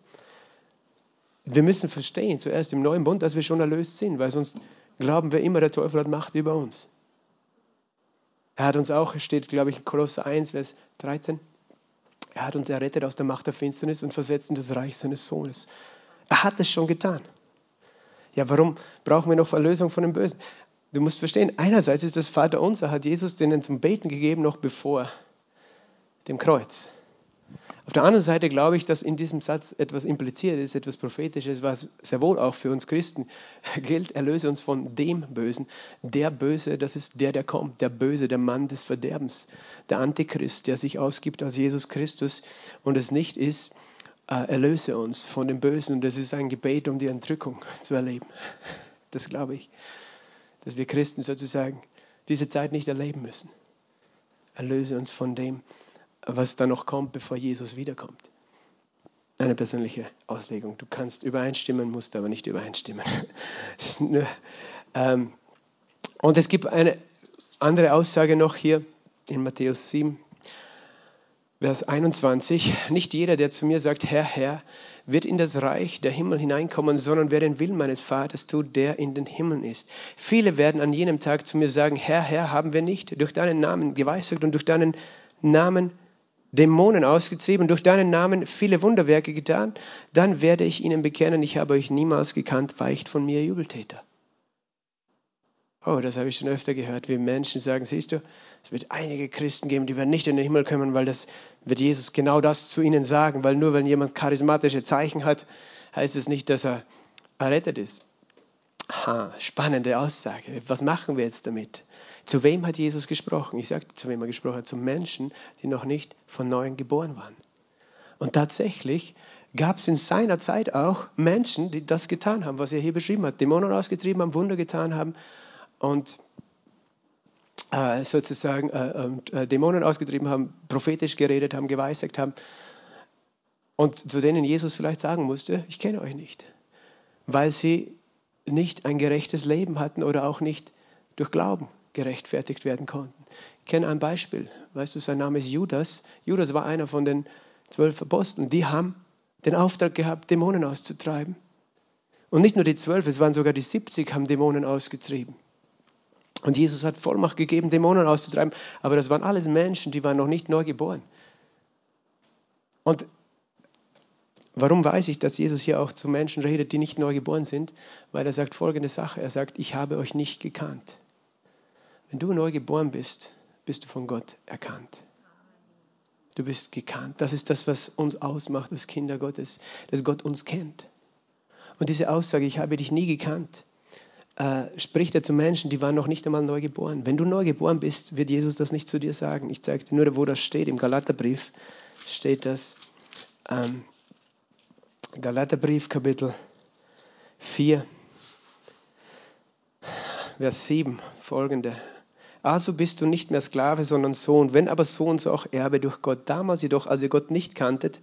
Wir müssen verstehen, zuerst im neuen Bund, dass wir schon erlöst sind, weil sonst glauben wir immer, der Teufel hat Macht über uns. Er hat uns auch, steht glaube ich in Kolosser 1, Vers 13, er hat uns errettet aus der Macht der Finsternis und versetzt in das Reich seines Sohnes. Er hat es schon getan. Ja, warum brauchen wir noch Erlösung von dem Bösen? Du musst verstehen, einerseits ist das Vater unser, hat Jesus denen zum Beten gegeben, noch bevor dem Kreuz. Auf der anderen Seite glaube ich, dass in diesem Satz etwas impliziert ist, etwas Prophetisches, was sehr wohl auch für uns Christen gilt. Erlöse uns von dem Bösen. Der Böse, das ist der, der kommt. Der Böse, der Mann des Verderbens. Der Antichrist, der sich ausgibt als Jesus Christus und es nicht ist, erlöse uns von dem Bösen. Und das ist ein Gebet, um die Entrückung zu erleben. Das glaube ich. Dass wir Christen sozusagen diese Zeit nicht erleben müssen. Erlöse uns von dem, was da noch kommt, bevor Jesus wiederkommt. Eine persönliche Auslegung. Du kannst übereinstimmen, musst aber nicht übereinstimmen. Ähm, und es gibt eine andere Aussage noch hier in Matthäus 7, Vers 21. Nicht jeder, der zu mir sagt, Herr, Herr, wird in das Reich der Himmel hineinkommen, sondern wer den Willen meines Vaters tut, der in den Himmeln ist. Viele werden an jenem Tag zu mir sagen, Herr, Herr, haben wir nicht durch deinen Namen geweissagt und durch deinen Namen Dämonen ausgetrieben, durch deinen Namen viele Wunderwerke getan, dann werde ich ihnen bekennen, ich habe euch niemals gekannt, weicht von mir, Jubeltäter. Oh, das habe ich schon öfter gehört, wie Menschen sagen, siehst du, es wird einige Christen geben, die werden nicht in den Himmel kommen, weil das wird Jesus genau das zu ihnen sagen, weil nur wenn jemand charismatische Zeichen hat, heißt es nicht, dass er errettet ist. Ha, spannende Aussage. Was machen wir jetzt damit? Zu wem hat Jesus gesprochen? Ich sagte, zu wem er gesprochen hat. Zu Menschen, die noch nicht von neuem geboren waren. Und tatsächlich gab es in seiner Zeit auch Menschen, die das getan haben, was er hier beschrieben hat. Dämonen ausgetrieben haben, Wunder getan haben und äh, sozusagen äh, äh, Dämonen ausgetrieben haben, prophetisch geredet haben, geweissagt haben. Und zu denen Jesus vielleicht sagen musste, ich kenne euch nicht, weil sie nicht ein gerechtes Leben hatten oder auch nicht durch Glauben gerechtfertigt werden konnten. Ich kenne ein Beispiel. Weißt du, sein Name ist Judas. Judas war einer von den zwölf Aposteln. Die haben den Auftrag gehabt, Dämonen auszutreiben. Und nicht nur die zwölf, es waren sogar die 70, haben Dämonen ausgetrieben. Und Jesus hat Vollmacht gegeben, Dämonen auszutreiben. Aber das waren alles Menschen, die waren noch nicht neu geboren. Und warum weiß ich, dass Jesus hier auch zu Menschen redet, die nicht neu geboren sind? Weil er sagt folgende Sache. Er sagt, ich habe euch nicht gekannt. Wenn du neu geboren bist, bist du von Gott erkannt. Du bist gekannt. Das ist das, was uns ausmacht als Kinder Gottes, dass Gott uns kennt. Und diese Aussage, ich habe dich nie gekannt, äh, spricht er zu Menschen, die waren noch nicht einmal neu geboren. Wenn du neu geboren bist, wird Jesus das nicht zu dir sagen. Ich zeige dir nur, wo das steht. Im Galaterbrief steht das. Ähm, Galaterbrief, Kapitel 4, Vers 7, folgende. Also bist du nicht mehr Sklave, sondern Sohn. Wenn aber Sohn, so auch Erbe durch Gott. Damals jedoch, als ihr Gott nicht kanntet,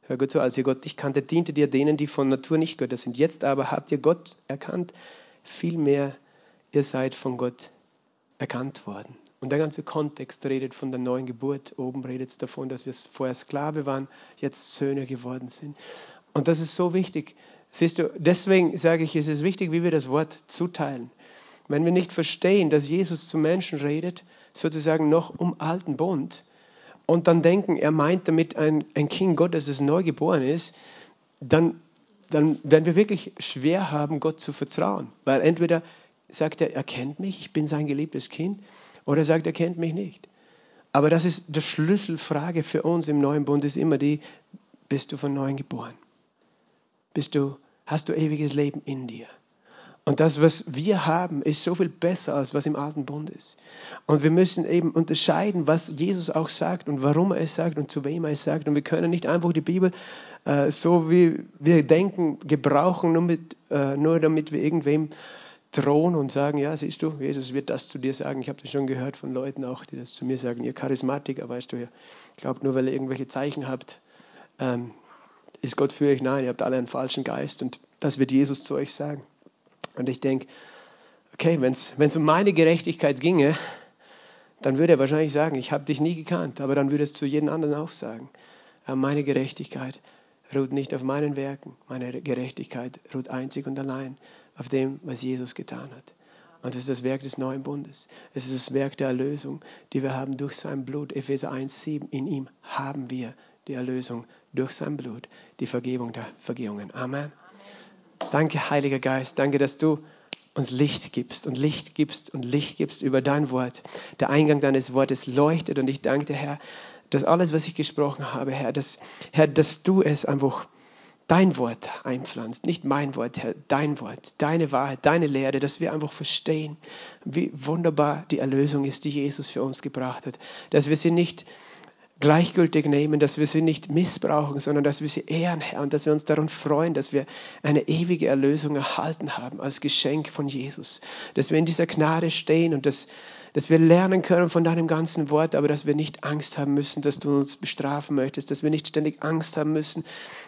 hör gut zu, als ihr Gott nicht kanntet, diente ihr denen, die von Natur nicht Götter sind. Jetzt aber habt ihr Gott erkannt, vielmehr ihr seid von Gott erkannt worden. Und der ganze Kontext redet von der neuen Geburt. Oben redet es davon, dass wir vorher Sklave waren, jetzt Söhne geworden sind. Und das ist so wichtig. Siehst du, deswegen sage ich, es ist wichtig, wie wir das Wort zuteilen. Wenn wir nicht verstehen, dass Jesus zu Menschen redet, sozusagen noch um alten Bund, und dann denken, er meint damit ein, ein Kind Gottes, das neu geboren ist, dann, dann werden wir wirklich schwer haben, Gott zu vertrauen. Weil entweder sagt er, er kennt mich, ich bin sein geliebtes Kind, oder er sagt, er kennt mich nicht. Aber das ist die Schlüsselfrage für uns im neuen Bund, ist immer die, bist du von neuem geboren? Bist du, hast du ewiges Leben in dir? Und das, was wir haben, ist so viel besser, als was im alten Bund ist. Und wir müssen eben unterscheiden, was Jesus auch sagt und warum er es sagt und zu wem er es sagt. Und wir können nicht einfach die Bibel äh, so wie wir denken, gebrauchen, nur, mit, äh, nur damit wir irgendwem drohen und sagen, ja, siehst du, Jesus wird das zu dir sagen. Ich habe das schon gehört von Leuten auch, die das zu mir sagen. Ihr Charismatiker, weißt du, ihr glaubt nur, weil ihr irgendwelche Zeichen habt, ähm, ist Gott für euch. Nein, ihr habt alle einen falschen Geist und das wird Jesus zu euch sagen. Und ich denke, okay, wenn es um meine Gerechtigkeit ginge, dann würde er wahrscheinlich sagen, ich habe dich nie gekannt, aber dann würde es zu jedem anderen auch sagen, meine Gerechtigkeit ruht nicht auf meinen Werken, meine Gerechtigkeit ruht einzig und allein auf dem, was Jesus getan hat. Und das ist das Werk des neuen Bundes. Es ist das Werk der Erlösung, die wir haben durch sein Blut. Epheser 1,7. In ihm haben wir die Erlösung durch sein Blut, die Vergebung der Vergehungen. Amen. Danke, Heiliger Geist. Danke, dass du uns Licht gibst und Licht gibst und Licht gibst über dein Wort. Der Eingang deines Wortes leuchtet und ich danke dir, Herr, dass alles, was ich gesprochen habe, Herr, dass, Herr, dass du es einfach dein Wort einpflanzt, nicht mein Wort, Herr, dein Wort, deine Wahrheit, deine Lehre, dass wir einfach verstehen, wie wunderbar die Erlösung ist, die Jesus für uns gebracht hat, dass wir sie nicht gleichgültig nehmen, dass wir sie nicht missbrauchen, sondern dass wir sie ehren, Herr, und dass wir uns daran freuen, dass wir eine ewige Erlösung erhalten haben als Geschenk von Jesus, dass wir in dieser Gnade stehen und dass, dass wir lernen können von deinem ganzen Wort, aber dass wir nicht Angst haben müssen, dass du uns bestrafen möchtest, dass wir nicht ständig Angst haben müssen,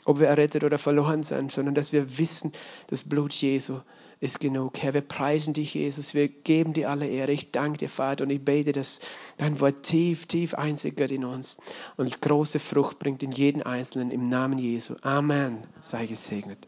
ob wir errettet oder verloren sind, sondern dass wir wissen, das Blut Jesu ist genug. Herr, wir preisen dich, Jesus. Wir geben dir alle Ehre. Ich danke dir, Vater, und ich bete, dass dein Wort tief, tief einsickert in uns und große Frucht bringt in jeden Einzelnen im Namen Jesu. Amen. Sei gesegnet.